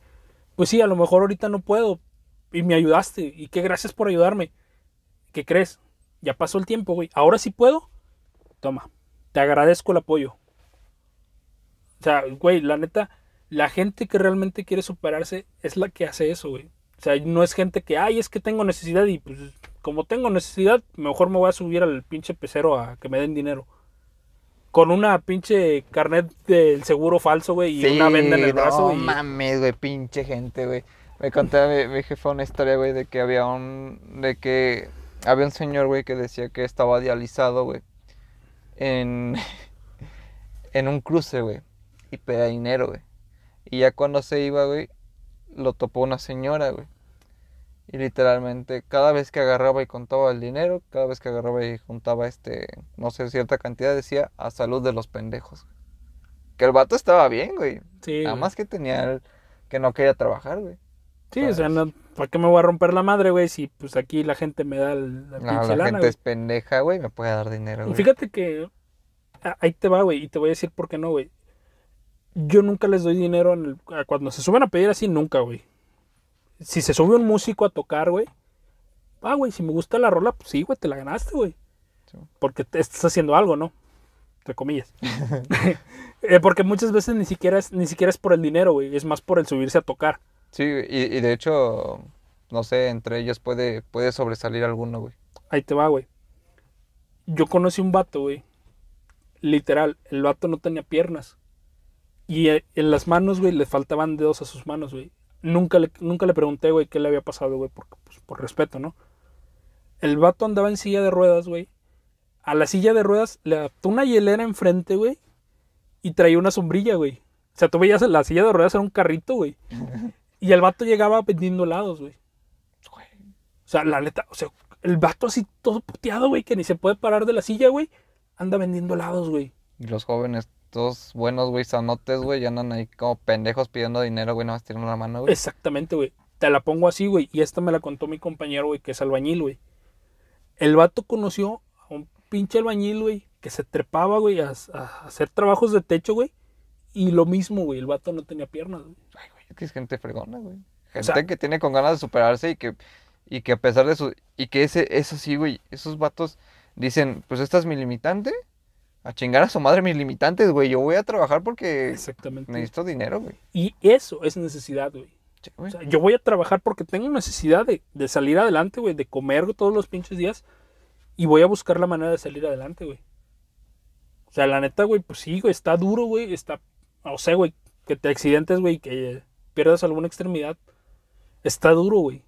pues sí, a lo mejor ahorita no puedo y me ayudaste y que gracias por ayudarme. ¿Qué crees? Ya pasó el tiempo, güey. Ahora sí puedo. Toma, te agradezco el apoyo. O sea, güey, la neta, la gente que realmente quiere superarse es la que hace eso, güey. O sea, no es gente que, ay, es que tengo necesidad y pues como tengo necesidad, mejor me voy a subir al pinche pecero a que me den dinero. Con una pinche carnet del seguro falso, güey, y una venda en el brazo. No y... mames, güey, pinche gente, güey. Me contaba mi, mi jefa una historia, güey, de que había un. de que había un señor, güey, que decía que estaba dializado, güey. En. en un cruce, güey. Y pedía dinero, güey. Y ya cuando se iba, güey, lo topó una señora, güey. Y literalmente, cada vez que agarraba y contaba el dinero, cada vez que agarraba y juntaba este, no sé, cierta cantidad, decía a salud de los pendejos. Que el vato estaba bien, güey. Sí, Nada güey. más que tenía el- que no quería trabajar, güey. Sí, o sea, no, ¿para qué me voy a romper la madre, güey? Si pues aquí la gente me da el- la No, pinche la lana, gente güey. es pendeja, güey, me puede dar dinero, Y güey. fíjate que a- ahí te va, güey, y te voy a decir por qué no, güey. Yo nunca les doy dinero en el- a cuando se suben a pedir así, nunca, güey. Si se sube un músico a tocar, güey, ah, güey, si me gusta la rola, pues sí, güey, te la ganaste, güey. Sí. Porque te estás haciendo algo, ¿no? Entre comillas. Eh, porque muchas veces ni siquiera es, ni siquiera es por el dinero, güey, es más por el subirse a tocar. Sí, y, y de hecho, no sé, entre ellos puede, puede sobresalir alguno, güey. Ahí te va, güey. Yo conocí un vato, güey. Literal, el vato no tenía piernas. Y eh, en las manos, güey, le faltaban dedos a sus manos, güey. Nunca le, nunca le pregunté, güey, qué le había pasado, güey, porque, pues, por respeto, ¿no? El vato andaba en silla de ruedas, güey. A la silla de ruedas le adaptó una hielera enfrente, güey. Y traía una sombrilla, güey. O sea, tú veías la silla de ruedas era un carrito, güey. Y el vato llegaba vendiendo helados, güey. O sea, la neta, o sea, el vato así todo puteado, güey, que ni se puede parar de la silla, güey, anda vendiendo helados, güey. Y los jóvenes, todos buenos, güey, sanotes, güey, ya andan ahí como pendejos pidiendo dinero, güey, nada más tirando la mano, güey. Exactamente, güey. Te la pongo así, güey. Y esta me la contó mi compañero, güey, que es albañil, güey. El vato conoció a un pinche albañil, güey, que se trepaba, güey, a, a hacer trabajos de techo, güey. Y lo mismo, güey, el vato no tenía piernas, güey. Ay, güey, es que es gente fregona, güey. Gente sea- que tiene con ganas de superarse y que, y que a pesar de su... Y que ese, eso sí, güey, esos vatos dicen, pues esta es mi limitante, a chingar a su madre mis limitantes, güey, yo voy a trabajar porque Exactamente. necesito dinero, güey. Y eso es necesidad, güey. Sí, güey. O sea, yo voy a trabajar porque tengo necesidad de, de salir adelante, güey, de comer todos los pinches días. Y voy a buscar la manera de salir adelante, güey. O sea, la neta, güey, pues sí, güey, está duro, güey. Está, o sea, güey, que te accidentes, güey, que pierdas alguna extremidad. Está duro, güey.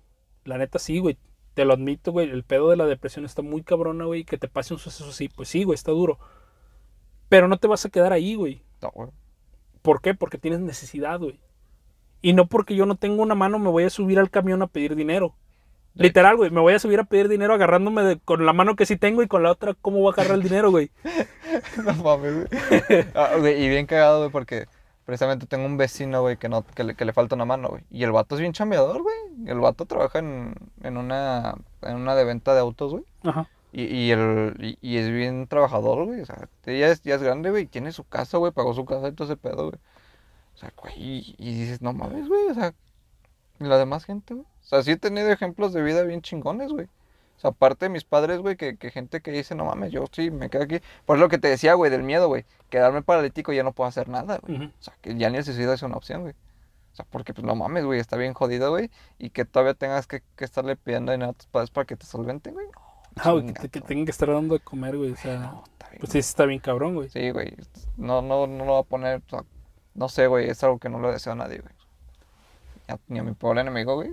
La neta, sí, güey. Te lo admito, güey. El pedo de la depresión está muy cabrona, güey. Que te pase un suceso así. Pues sí, güey, está duro. Pero no te vas a quedar ahí, güey. No, güey. ¿Por qué? Porque tienes necesidad, güey. Y no porque yo no tengo una mano me voy a subir al camión a pedir dinero. Sí. Literal, güey, me voy a subir a pedir dinero agarrándome de- con la mano que sí tengo y con la otra, ¿cómo voy a agarrar el dinero, güey? No mames, güey. Ah, güey, Y bien cagado, güey, porque precisamente tengo un vecino, güey, que, no, que, le, que le falta una mano, güey. Y el vato es bien chambeador, güey. El vato trabaja en, en, una, en una de venta de autos, güey. Ajá. Y, y, el, y, es bien trabajador, güey. O sea, ya es, ya es grande, güey. Tiene su casa, güey. Pagó su casa y todo ese pedo, güey. O sea, güey. Y, y dices, no mames, güey. O sea, y la demás gente, güey. O sea, sí he tenido ejemplos de vida bien chingones, güey. O sea, aparte de mis padres, güey, que, que gente que dice, no mames, yo sí me quedo aquí. Por lo que te decía, güey, del miedo, güey. Quedarme paralítico y ya no puedo hacer nada, güey. O sea, que ya ni el suicidio es una opción, güey. O sea, porque pues no mames, güey, está bien jodido, güey. Y que todavía tengas que, que estarle pidiendo dinero a tus padres para que te solventen, güey. No, Ah, güey, que, que tengan que estar dando de comer, güey. O sea, no, está bien. pues sí, está bien cabrón, güey. Sí, güey. No, no, no lo voy a poner. no sé, güey. Es algo que no le deseo a nadie, güey. Ni a, ni a mi pobre enemigo, güey.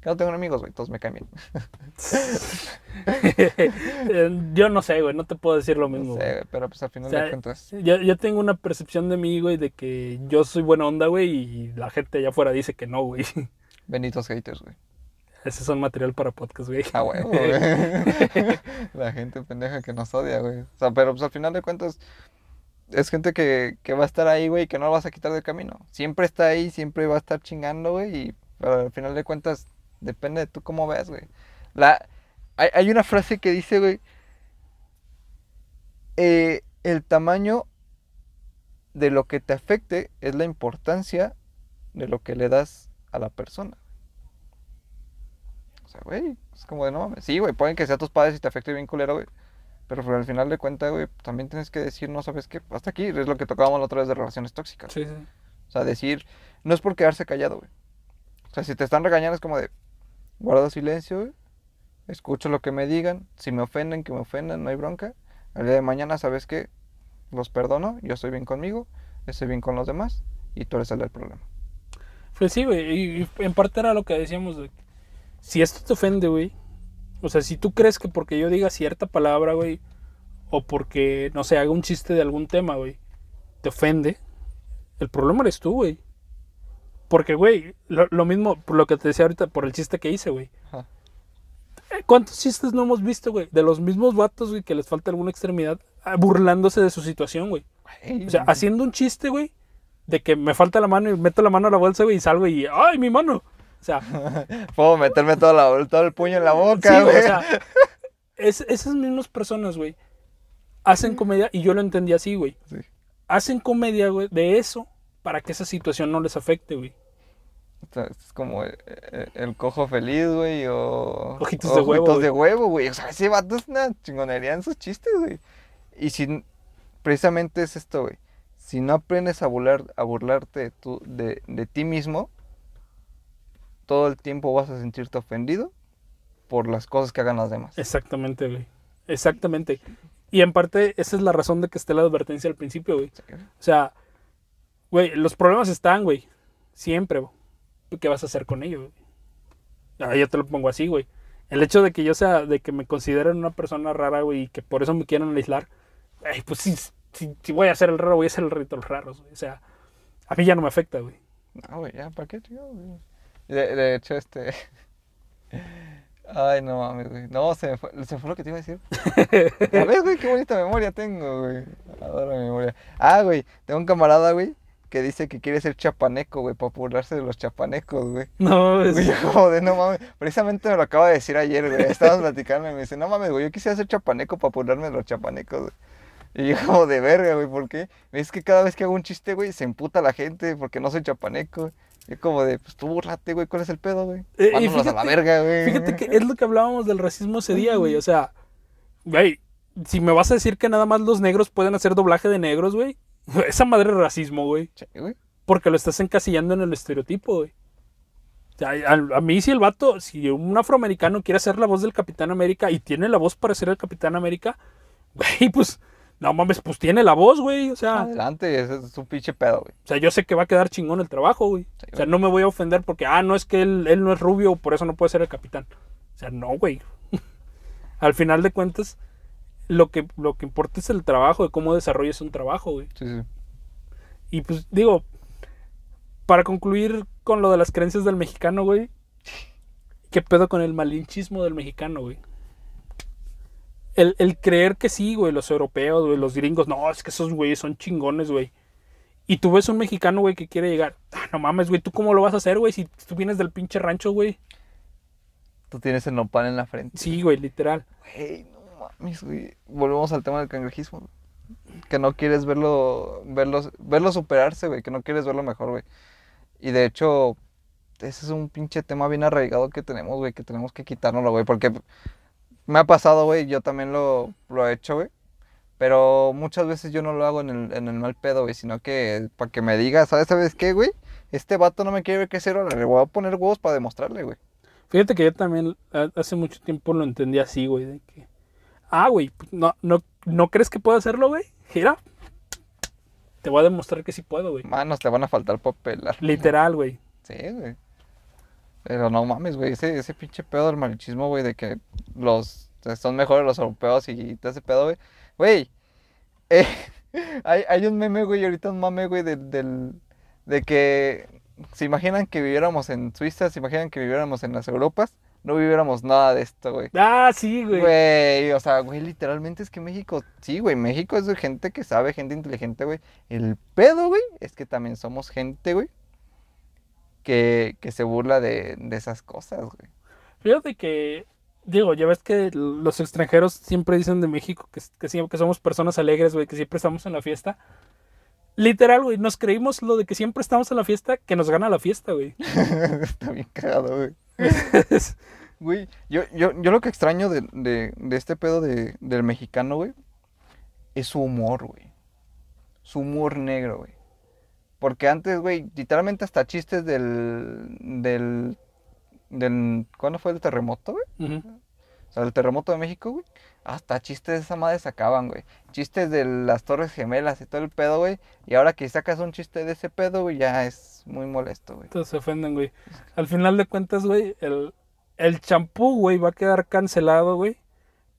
Que no tengo enemigos, güey. Todos me caen bien. Yo no sé, güey, no te puedo decir lo No mismo. sé, güey. güey. Pero pues al final O sea, de cuentas. Yo, yo tengo una percepción de mí, güey, de que yo soy buena onda, güey, y la gente allá afuera dice que no, güey. Benditos haters, güey. Ese son material para podcast, güey. Ah, güey. La gente pendeja que nos odia, güey. O sea, pero pues al final de cuentas. Es gente que, que va a estar ahí, güey, que no lo vas a quitar del camino. Siempre está ahí, siempre va a estar chingando, güey. Y pero al final de cuentas, depende de tú cómo veas, güey. La, hay, hay una frase que dice, güey, eh, el tamaño de lo que te afecte es la importancia de lo que le das a la persona. O sea, güey, es como de no mames. Sí, güey, pueden que sea tus padres y te afecte bien culero, güey. Pero pues, al final de cuentas, güey, también tienes que decir, no sabes qué, hasta aquí es lo que tocábamos la otra vez de relaciones tóxicas. Sí, sí. O sea, decir, no es por quedarse callado, güey. O sea, si te están regañando es como de, guardo silencio, güey. Escucho lo que me digan. Si me ofenden, que me ofendan, no hay bronca. El día de mañana, ¿sabes qué? Los perdono, yo estoy bien conmigo, estoy bien con los demás y tú eres el del problema. Pues sí, güey. Y, y en parte era lo que decíamos. De, si esto te ofende, güey. O sea, si tú crees que porque yo diga cierta palabra, güey. O porque, no sé, haga un chiste de algún tema, güey. Te ofende. El problema eres tú, güey. Porque, güey, lo, lo mismo, por lo que te decía ahorita, por el chiste que hice, güey. Ajá. Eh, ¿Cuántos chistes no hemos visto, güey? De los mismos vatos, güey, que les falta alguna extremidad, ah, burlándose de su situación. Güey, O sea, haciendo un chiste, güey, de que me falta la mano y meto la mano a la bolsa, güey, y salgo y, ¡ay, mi mano! O sea, Puedo meterme todo, la- todo el puño en la boca, güey, güey. o sea, es- esas mismas personas, güey, hacen comedia, y yo lo entendí así, güey. Sí. Hacen comedia, güey, de eso para que esa situación no les afecte, güey. O sea, es como el, el- el cojo feliz, güey, o... Ojitos de huevo, Ojitos güey. de huevo, güey. O sea, ese vato es una chingonería en sus chistes, güey. Y si... Precisamente es esto, güey. Si no aprendes a, burlar, a burlarte de, tu- de, de ti mismo, todo el tiempo vas a sentirte ofendido por las cosas que hagan los demás. Exactamente, güey. Exactamente. Y en parte, esa es la razón de que esté la advertencia al principio, güey. O sea, güey, los problemas están, güey. Siempre, güey. ¿Qué vas a hacer con ellos, güey? Ah, yo te lo pongo así, güey. El hecho de que yo sea, de que me consideren una persona rara, güey, y que por eso me quieran aislar, ay, pues sí, sí, sí voy a ser el raro, voy a ser el rito los raros, güey. O sea, a mí ya no me afecta, güey. No, güey, ya, ¿para qué, tío? güey? De, de hecho, este... Ay, no mames, güey. No, se me fue, se me fue lo que te iba a decir. A ver, güey, qué bonita memoria tengo, güey. Adoro mi memoria. Ah, güey, tengo un camarada, güey, que dice que quiere ser chapaneco, güey, para burlarse de los chapanecos, güey. No, es... Güey, de, no mames. Precisamente me lo acaba de decir ayer, güey. Estábamos platicando y me dice, no mames, güey, yo quisiera ser chapaneco para burlarme de los chapanecos, güey. Y yo como de verga, güey, ¿por qué? Es que cada vez que hago un chiste, güey, se emputa la gente porque no soy chapaneco. Yo como de, pues tú burlate, güey, ¿cuál es el pedo, güey? Eh, y a la verga, güey. Fíjate que es lo que hablábamos del racismo ese día, güey. O sea, güey, si me vas a decir que nada más los negros pueden hacer doblaje de negros, güey, esa madre es racismo, güey. Sí, güey. Porque lo estás encasillando en el estereotipo, güey. O sea, a, a mí si el vato, si un afroamericano quiere hacer la voz del Capitán América y tiene la voz para ser el Capitán América, güey, pues, no mames, pues tiene la voz, güey. O sea, Adelante, ese es un pinche pedo, güey. o sea, yo sé que va a quedar chingón el trabajo, güey. Sí, O sea, güey. no me voy a ofender porque, ah, no es que él, él no es rubio, por eso no puede ser el capitán. O sea, no, güey. Al final de cuentas, lo que, lo que importa es el trabajo, de cómo desarrollas un trabajo, güey. Sí, sí. Y pues, digo, para concluir con lo de las creencias del mexicano, güey. ¿Qué pedo con el malinchismo del mexicano, güey? El, el creer que sí, güey, los europeos, güey, los gringos, no, es que esos güeyes son chingones, güey. Y tú ves un mexicano, güey, que quiere llegar. Ah, no mames, güey, ¿tú cómo lo vas a hacer, güey? Si tú vienes del pinche rancho, güey. Tú tienes el nopal en la frente. Sí, güey, literal. Güey, no mames, güey. Volvemos al tema del cangrejismo. Que no quieres verlo, verlo, verlo superarse, güey. Que no quieres verlo mejor, güey. Y de hecho, ese es un pinche tema bien arraigado que tenemos, güey. Que tenemos que quitárnoslo, güey. Porque me ha pasado, güey. Yo también lo, lo he hecho, güey. Pero muchas veces yo no lo hago en el, en el mal pedo, güey. Sino que para que me diga, ¿sabes, ¿sabes qué, güey? Este vato no me quiere ver crecer, ahora le voy a poner huevos para demostrarle, güey. Fíjate que yo también ha- hace mucho tiempo lo entendí así, güey. De que, ah, güey, pues, no, no, ¿no crees que puedo hacerlo, güey? Gira. Te voy a demostrar que sí puedo, güey. Manos te van a faltar para pelar. Literal, güey. Sí, güey. Pero no mames, güey, ese, ese pinche pedo del malichismo, güey, de que los son mejores los europeos y todo ese pedo, güey. Güey, eh, hay, hay un meme, güey, ahorita un mame, güey, del, del, de que se imaginan que viviéramos en Suiza, se imaginan que viviéramos en las Europas, no viviéramos nada de esto, güey. Ah, sí, güey. Güey, o sea, güey, literalmente es que México, sí, güey, México es de gente que sabe, gente inteligente, güey. El pedo, güey, es que también somos gente, güey, que, que se burla de, de esas cosas, güey. Fíjate que Digo, ya ves que los extranjeros siempre dicen de México que, que, siempre, que somos personas alegres, güey, que siempre estamos en la fiesta. Literal, güey, nos creímos lo de que siempre estamos en la fiesta, que nos gana la fiesta, güey. Está bien cagado, güey. Güey, yo, yo, yo lo que extraño de, de, de este pedo de, del mexicano, güey, es su humor, güey. Su humor negro, güey. Porque antes, güey, literalmente hasta chistes del. del. del ¿Cuándo fue el terremoto, güey? O sea, el terremoto de México, güey. Hasta chistes de esa madre sacaban, güey. Chistes de las Torres Gemelas y todo el pedo, güey. Y ahora que sacas un chiste de ese pedo, güey, ya es muy molesto, güey. Entonces se ofenden, güey. Al final de cuentas, güey, el, el champú, güey, va a quedar cancelado, güey.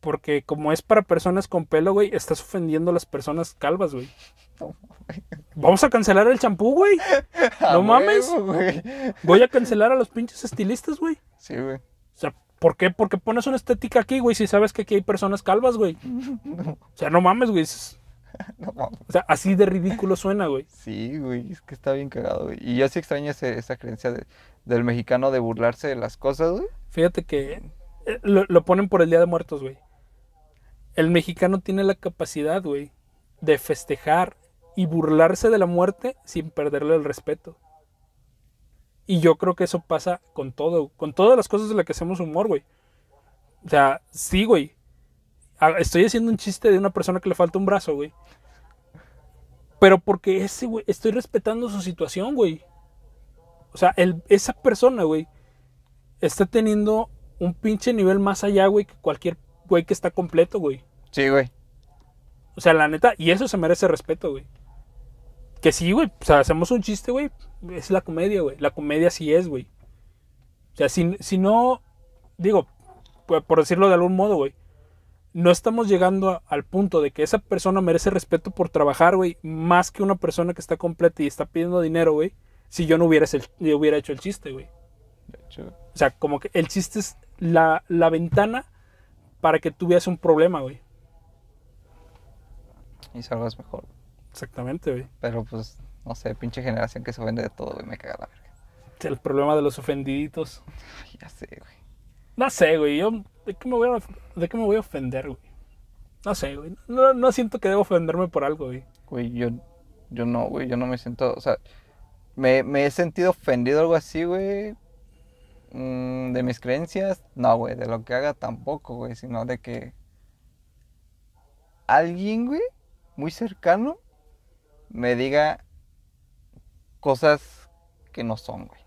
Porque como es para personas con pelo, güey, estás ofendiendo a las personas calvas, güey. Vamos a cancelar el champú, güey. No mames. güey. Voy a cancelar a los pinches estilistas, güey. Sí, güey. O sea, ¿por qué? Porque pones una estética aquí, güey, si sabes que aquí hay personas calvas, güey. No, O sea, no mames, güey. No mames. O sea, así de ridículo suena, güey. Sí, güey, es que está bien cagado, güey. Y yo sí extraño ese- esa creencia de- del mexicano de burlarse de las cosas, güey. Fíjate que eh, lo, lo ponen por el Día de Muertos, güey. El mexicano tiene la capacidad, güey, de festejar y burlarse de la muerte sin perderle el respeto. Y yo creo que eso pasa con todo, con todas las cosas de las que hacemos humor, güey. O sea, sí, güey. Estoy haciendo un chiste de una persona que le falta un brazo, güey. Pero porque ese, güey, estoy respetando su situación, güey. O sea, el, esa persona, güey, está teniendo un pinche nivel más allá, güey, que cualquier güey que está completo, güey. Sí, güey. O sea, la neta, y eso se merece respeto, güey. Que sí, güey, o sea, hacemos un chiste, güey, es la comedia, güey. La comedia sí es, güey. O sea, si, si no, digo, por, por decirlo de algún modo, güey, no estamos llegando a- al punto de que esa persona merece respeto por trabajar, güey, más que una persona que está completa y está pidiendo dinero, güey, si yo no hubiera, hecho el- yo hubiera hecho el chiste, güey. De hecho, O sea, como que el chiste es la, la ventana para que tú veas un problema, güey. y salgas mejor. Exactamente, güey. Pero pues, no sé, pinche generación que se vende de todo, güey, me caga la verga. El problema de los ofendiditos. Ay, ya sé, güey. No sé, güey. Yo, ¿de qué me voy a, de qué me voy a ofender, güey? No sé, güey. No, no siento que debo ofenderme por algo, güey. Güey, yo, yo no, güey, yo no me siento, o sea, me, me he sentido ofendido algo así, güey. Mm, de mis creencias, no, güey, de lo que haga tampoco, güey, sino de que alguien, güey, muy cercano, me diga cosas que no son, güey.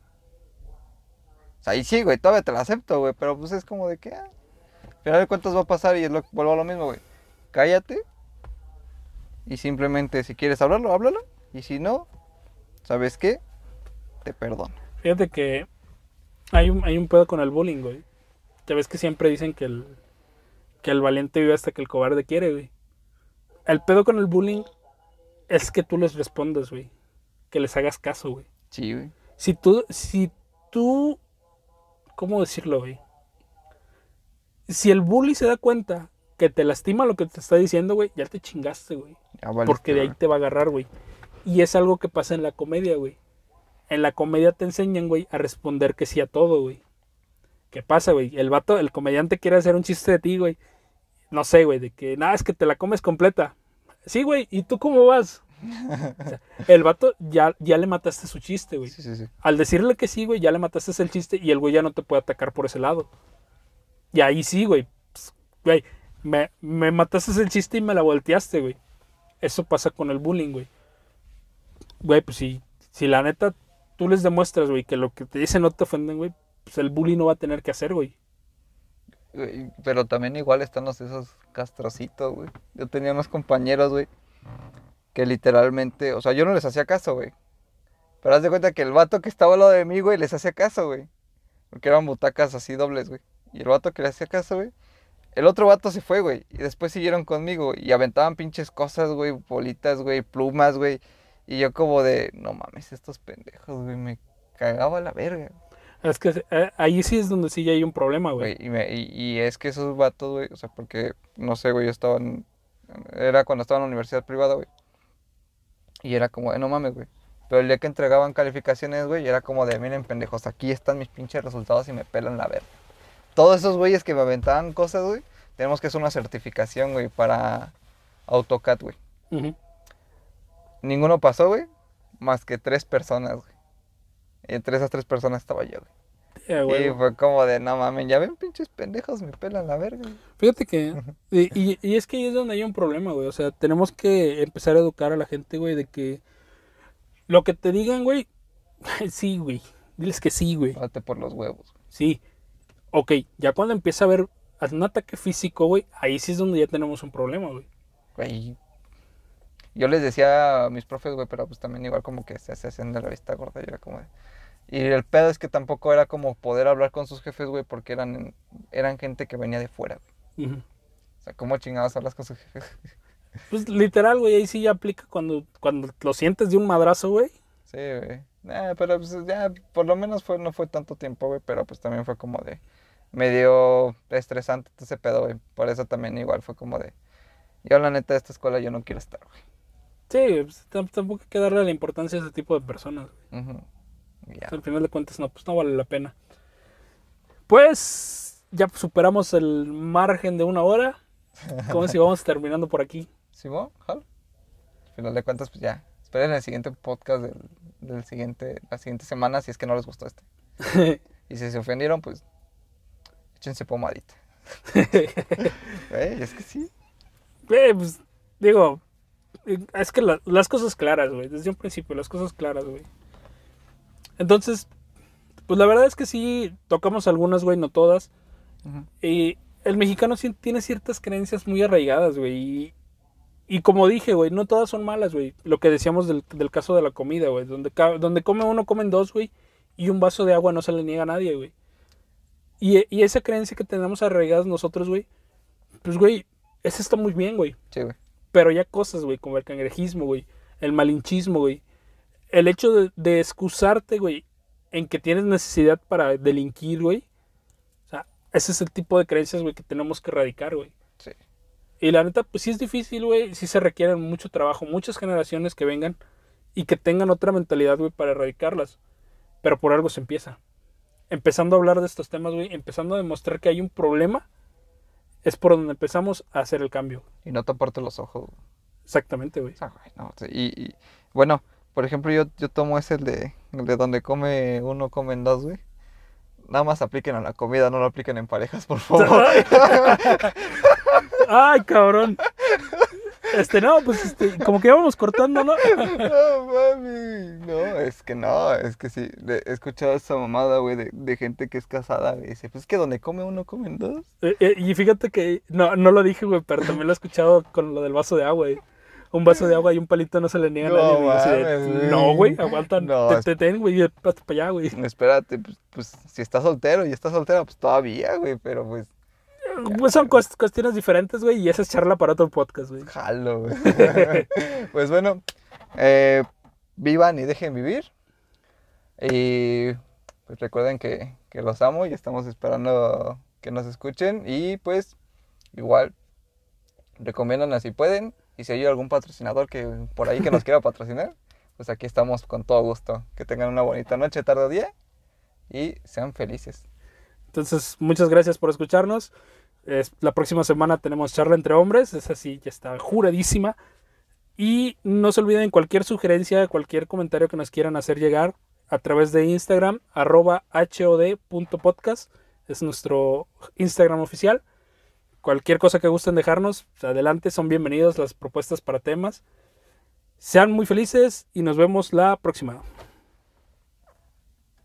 O sea, y sí, güey, todavía te lo acepto, güey, pero pues es como de que, ah, al final de cuentas va a pasar y es lo, vuelvo a lo mismo, güey. Cállate y simplemente si quieres hablarlo, háblalo. Y si no, ¿sabes qué? Te perdono. Fíjate que hay un, hay un pedo con el bullying, güey. Ya ves que siempre dicen que el, que el valiente vive hasta que el cobarde quiere, güey. El pedo con el bullying es que tú les respondas, güey. Que les hagas caso, güey. Sí, güey. Si tú, si tú, ¿cómo decirlo, güey? Si el bully se da cuenta que te lastima lo que te está diciendo, güey, ya te chingaste, güey. Porque de ahí te va a agarrar, güey. Y es algo que pasa en la comedia, güey. En la comedia te enseñan, güey, a responder que sí a todo, güey. ¿Qué pasa, güey? El vato, el comediante quiere hacer un chiste de ti, güey. No sé, güey, de que nada, es que te la comes completa. Sí, güey, ¿y tú cómo vas? O sea, el vato ya, ya le mataste su chiste, güey. Sí, sí, sí. Al decirle que sí, güey, ya le mataste el chiste y el güey ya no te puede atacar por ese lado. Y ahí sí, güey. Güey, me, me mataste el chiste y me la volteaste, güey. Eso pasa con el bullying, güey. Güey, pues si, si la neta tú les demuestras, güey, que lo que te dicen no te ofenden, güey, pues el bullying no va a tener que hacer, güey. Pero también igual están los esos castrocitos, güey. Yo tenía unos compañeros, güey, que literalmente, o sea, yo no les hacía caso, güey. Pero haz de cuenta que el vato que estaba al lado de mí, güey, les hacía caso, güey. Porque eran butacas así dobles, güey. Y el vato que le hacía caso, güey. El otro vato se fue, güey. Y después siguieron conmigo, Y aventaban pinches cosas, güey. Bolitas, güey. Plumas, güey. Y yo como de, no mames, estos pendejos, güey. Me cagaba la verga. Es que eh, ahí sí es donde sí ya hay un problema, güey. Y, me- y- y es que esos vatos, güey, o sea, porque, no sé, güey, yo estaba en, era cuando estaba en la universidad privada, güey. Y era como, de, no mames, güey. Pero el día que entregaban calificaciones, güey, era como de, miren, pendejos, aquí están mis pinches resultados y me pelan la verga. todos esos güeyes que me aventaban cosas, güey, tenemos que hacer una certificación, güey, para AutoCAD, güey. Ninguno pasó, güey, más que tres personas, güey. Y entre esas tres personas estaba yo, güey. Ya, güey. Y fue como de, no mames, ya ven, pinches pendejos, me pelan la verga. güey". Fíjate que. Y, y- y es que ahí es donde hay un problema, güey. O sea, tenemos que empezar a educar a la gente, güey, de que. Lo que te digan, güey. Sí, güey. Diles que sí, güey. Date por los huevos. güey. Sí. Ok, ya cuando empieza a haber un ataque físico, güey, ahí sí es donde ya tenemos un problema, güey. Güey. Yo les decía a mis profes, güey, pero pues también igual como que se hacían de la vista gorda y era como de... Y el pedo es que tampoco era como poder hablar con sus jefes, güey, porque eran, eran gente que venía de fuera, güey. O sea, ¿cómo chingados hablas con sus jefes? Pues literal, güey, ahí sí ya aplica cuando, cuando lo sientes de un madrazo, güey. Sí, güey. Eh, pero pues ya, por lo menos fue, no fue tanto tiempo, güey, pero pues también fue como de medio estresante ese pedo, güey. Por eso también igual fue como de, yo la neta de esta escuela yo no quiero estar, güey. Sí, pues, tam- tampoco hay que darle la importancia a ese tipo de personas. güey. Y Al final de cuentas, no, pues no vale la pena. Pues ya superamos el margen de una hora. Como si vamos terminando por aquí. Simón, jalo. Al final de cuentas, pues ya. Esperen el siguiente podcast del, del siguiente, la siguiente semana si es que no les gustó este. Y si se ofendieron, pues échense pomadita. Es que sí. Pues, digo, es que la- las cosas claras, güey, desde un principio, las cosas claras, güey. Entonces, pues la verdad es que sí, tocamos algunas, güey, no todas. Y el mexicano tiene ciertas creencias muy arraigadas, güey. Y, y como dije, güey, no todas son malas, güey. Lo que decíamos del, del caso de la comida, güey. Donde, donde come uno, comen dos, güey. Y un vaso de agua no se le niega a nadie, güey. Y, y esa creencia que tenemos arraigadas nosotros, güey. Pues, güey, esa está muy bien, güey. Sí, güey. Pero ya cosas, güey, como el cangrejismo, güey. El malinchismo, güey. El hecho de, de excusarte, güey, en que tienes necesidad para delinquir, güey. O sea, ese es el tipo de creencias, güey, que tenemos que erradicar, güey. Sí. Y la neta, pues sí es difícil, güey. Sí se requiere mucho trabajo, muchas generaciones que vengan y que tengan otra mentalidad, güey, para erradicarlas. Pero por algo se empieza. Empezando a hablar de estos temas, güey, empezando a demostrar que hay un problema, es por donde empezamos a hacer el cambio. Y no taparte los ojos. Exactamente, güey. Güey, no, sí, y, y, bueno, por ejemplo, yo, yo tomo ese el de, el de donde come uno, comen dos, güey. Nada más apliquen a la comida, no lo apliquen en parejas, por favor. Ay, cabrón. Este, no, pues este, como que íbamos cortando, ¿no? No, mami. No, es que no, es que sí. he escuchado esa mamada, güey, de, de gente que es casada, güey. Dice, pues que donde come uno, comen dos. Eh, eh, y fíjate que no, no lo dije, güey, pero también lo he escuchado con lo del vaso de agua, güey. Un vaso de agua y un palito no se le niega a No nadie, güey. Así de, mames, güey. no, güey, aguanta, No, te, es- te ten, güey, hasta para allá, güey. Espérate, pues, pues si estás soltero y estás soltera, pues todavía, güey, pero pues Pues son cuest- cuestiones diferentes, güey, y esa es charla para otro podcast, güey. jalo, güey. pues bueno, eh, vivan y dejen vivir. Y pues recuerden que, que los amo y estamos esperando que nos escuchen. Y pues igual, recomiendan si pueden. Y si hay algún patrocinador que por ahí que nos quiera patrocinar, pues aquí estamos con todo gusto. Que tengan una bonita noche, tarde o día. Y sean felices. Entonces, muchas gracias por escucharnos. Es- la próxima semana tenemos charla entre hombres, esa sí ya está juradísima. Y no se olviden cualquier sugerencia, cualquier comentario que nos quieran hacer llegar a través de Instagram, arroba hod.podcast, es nuestro Instagram oficial. Cualquier cosa que gusten dejarnos, adelante, son bienvenidos las propuestas para temas. Sean muy felices y nos vemos la próxima.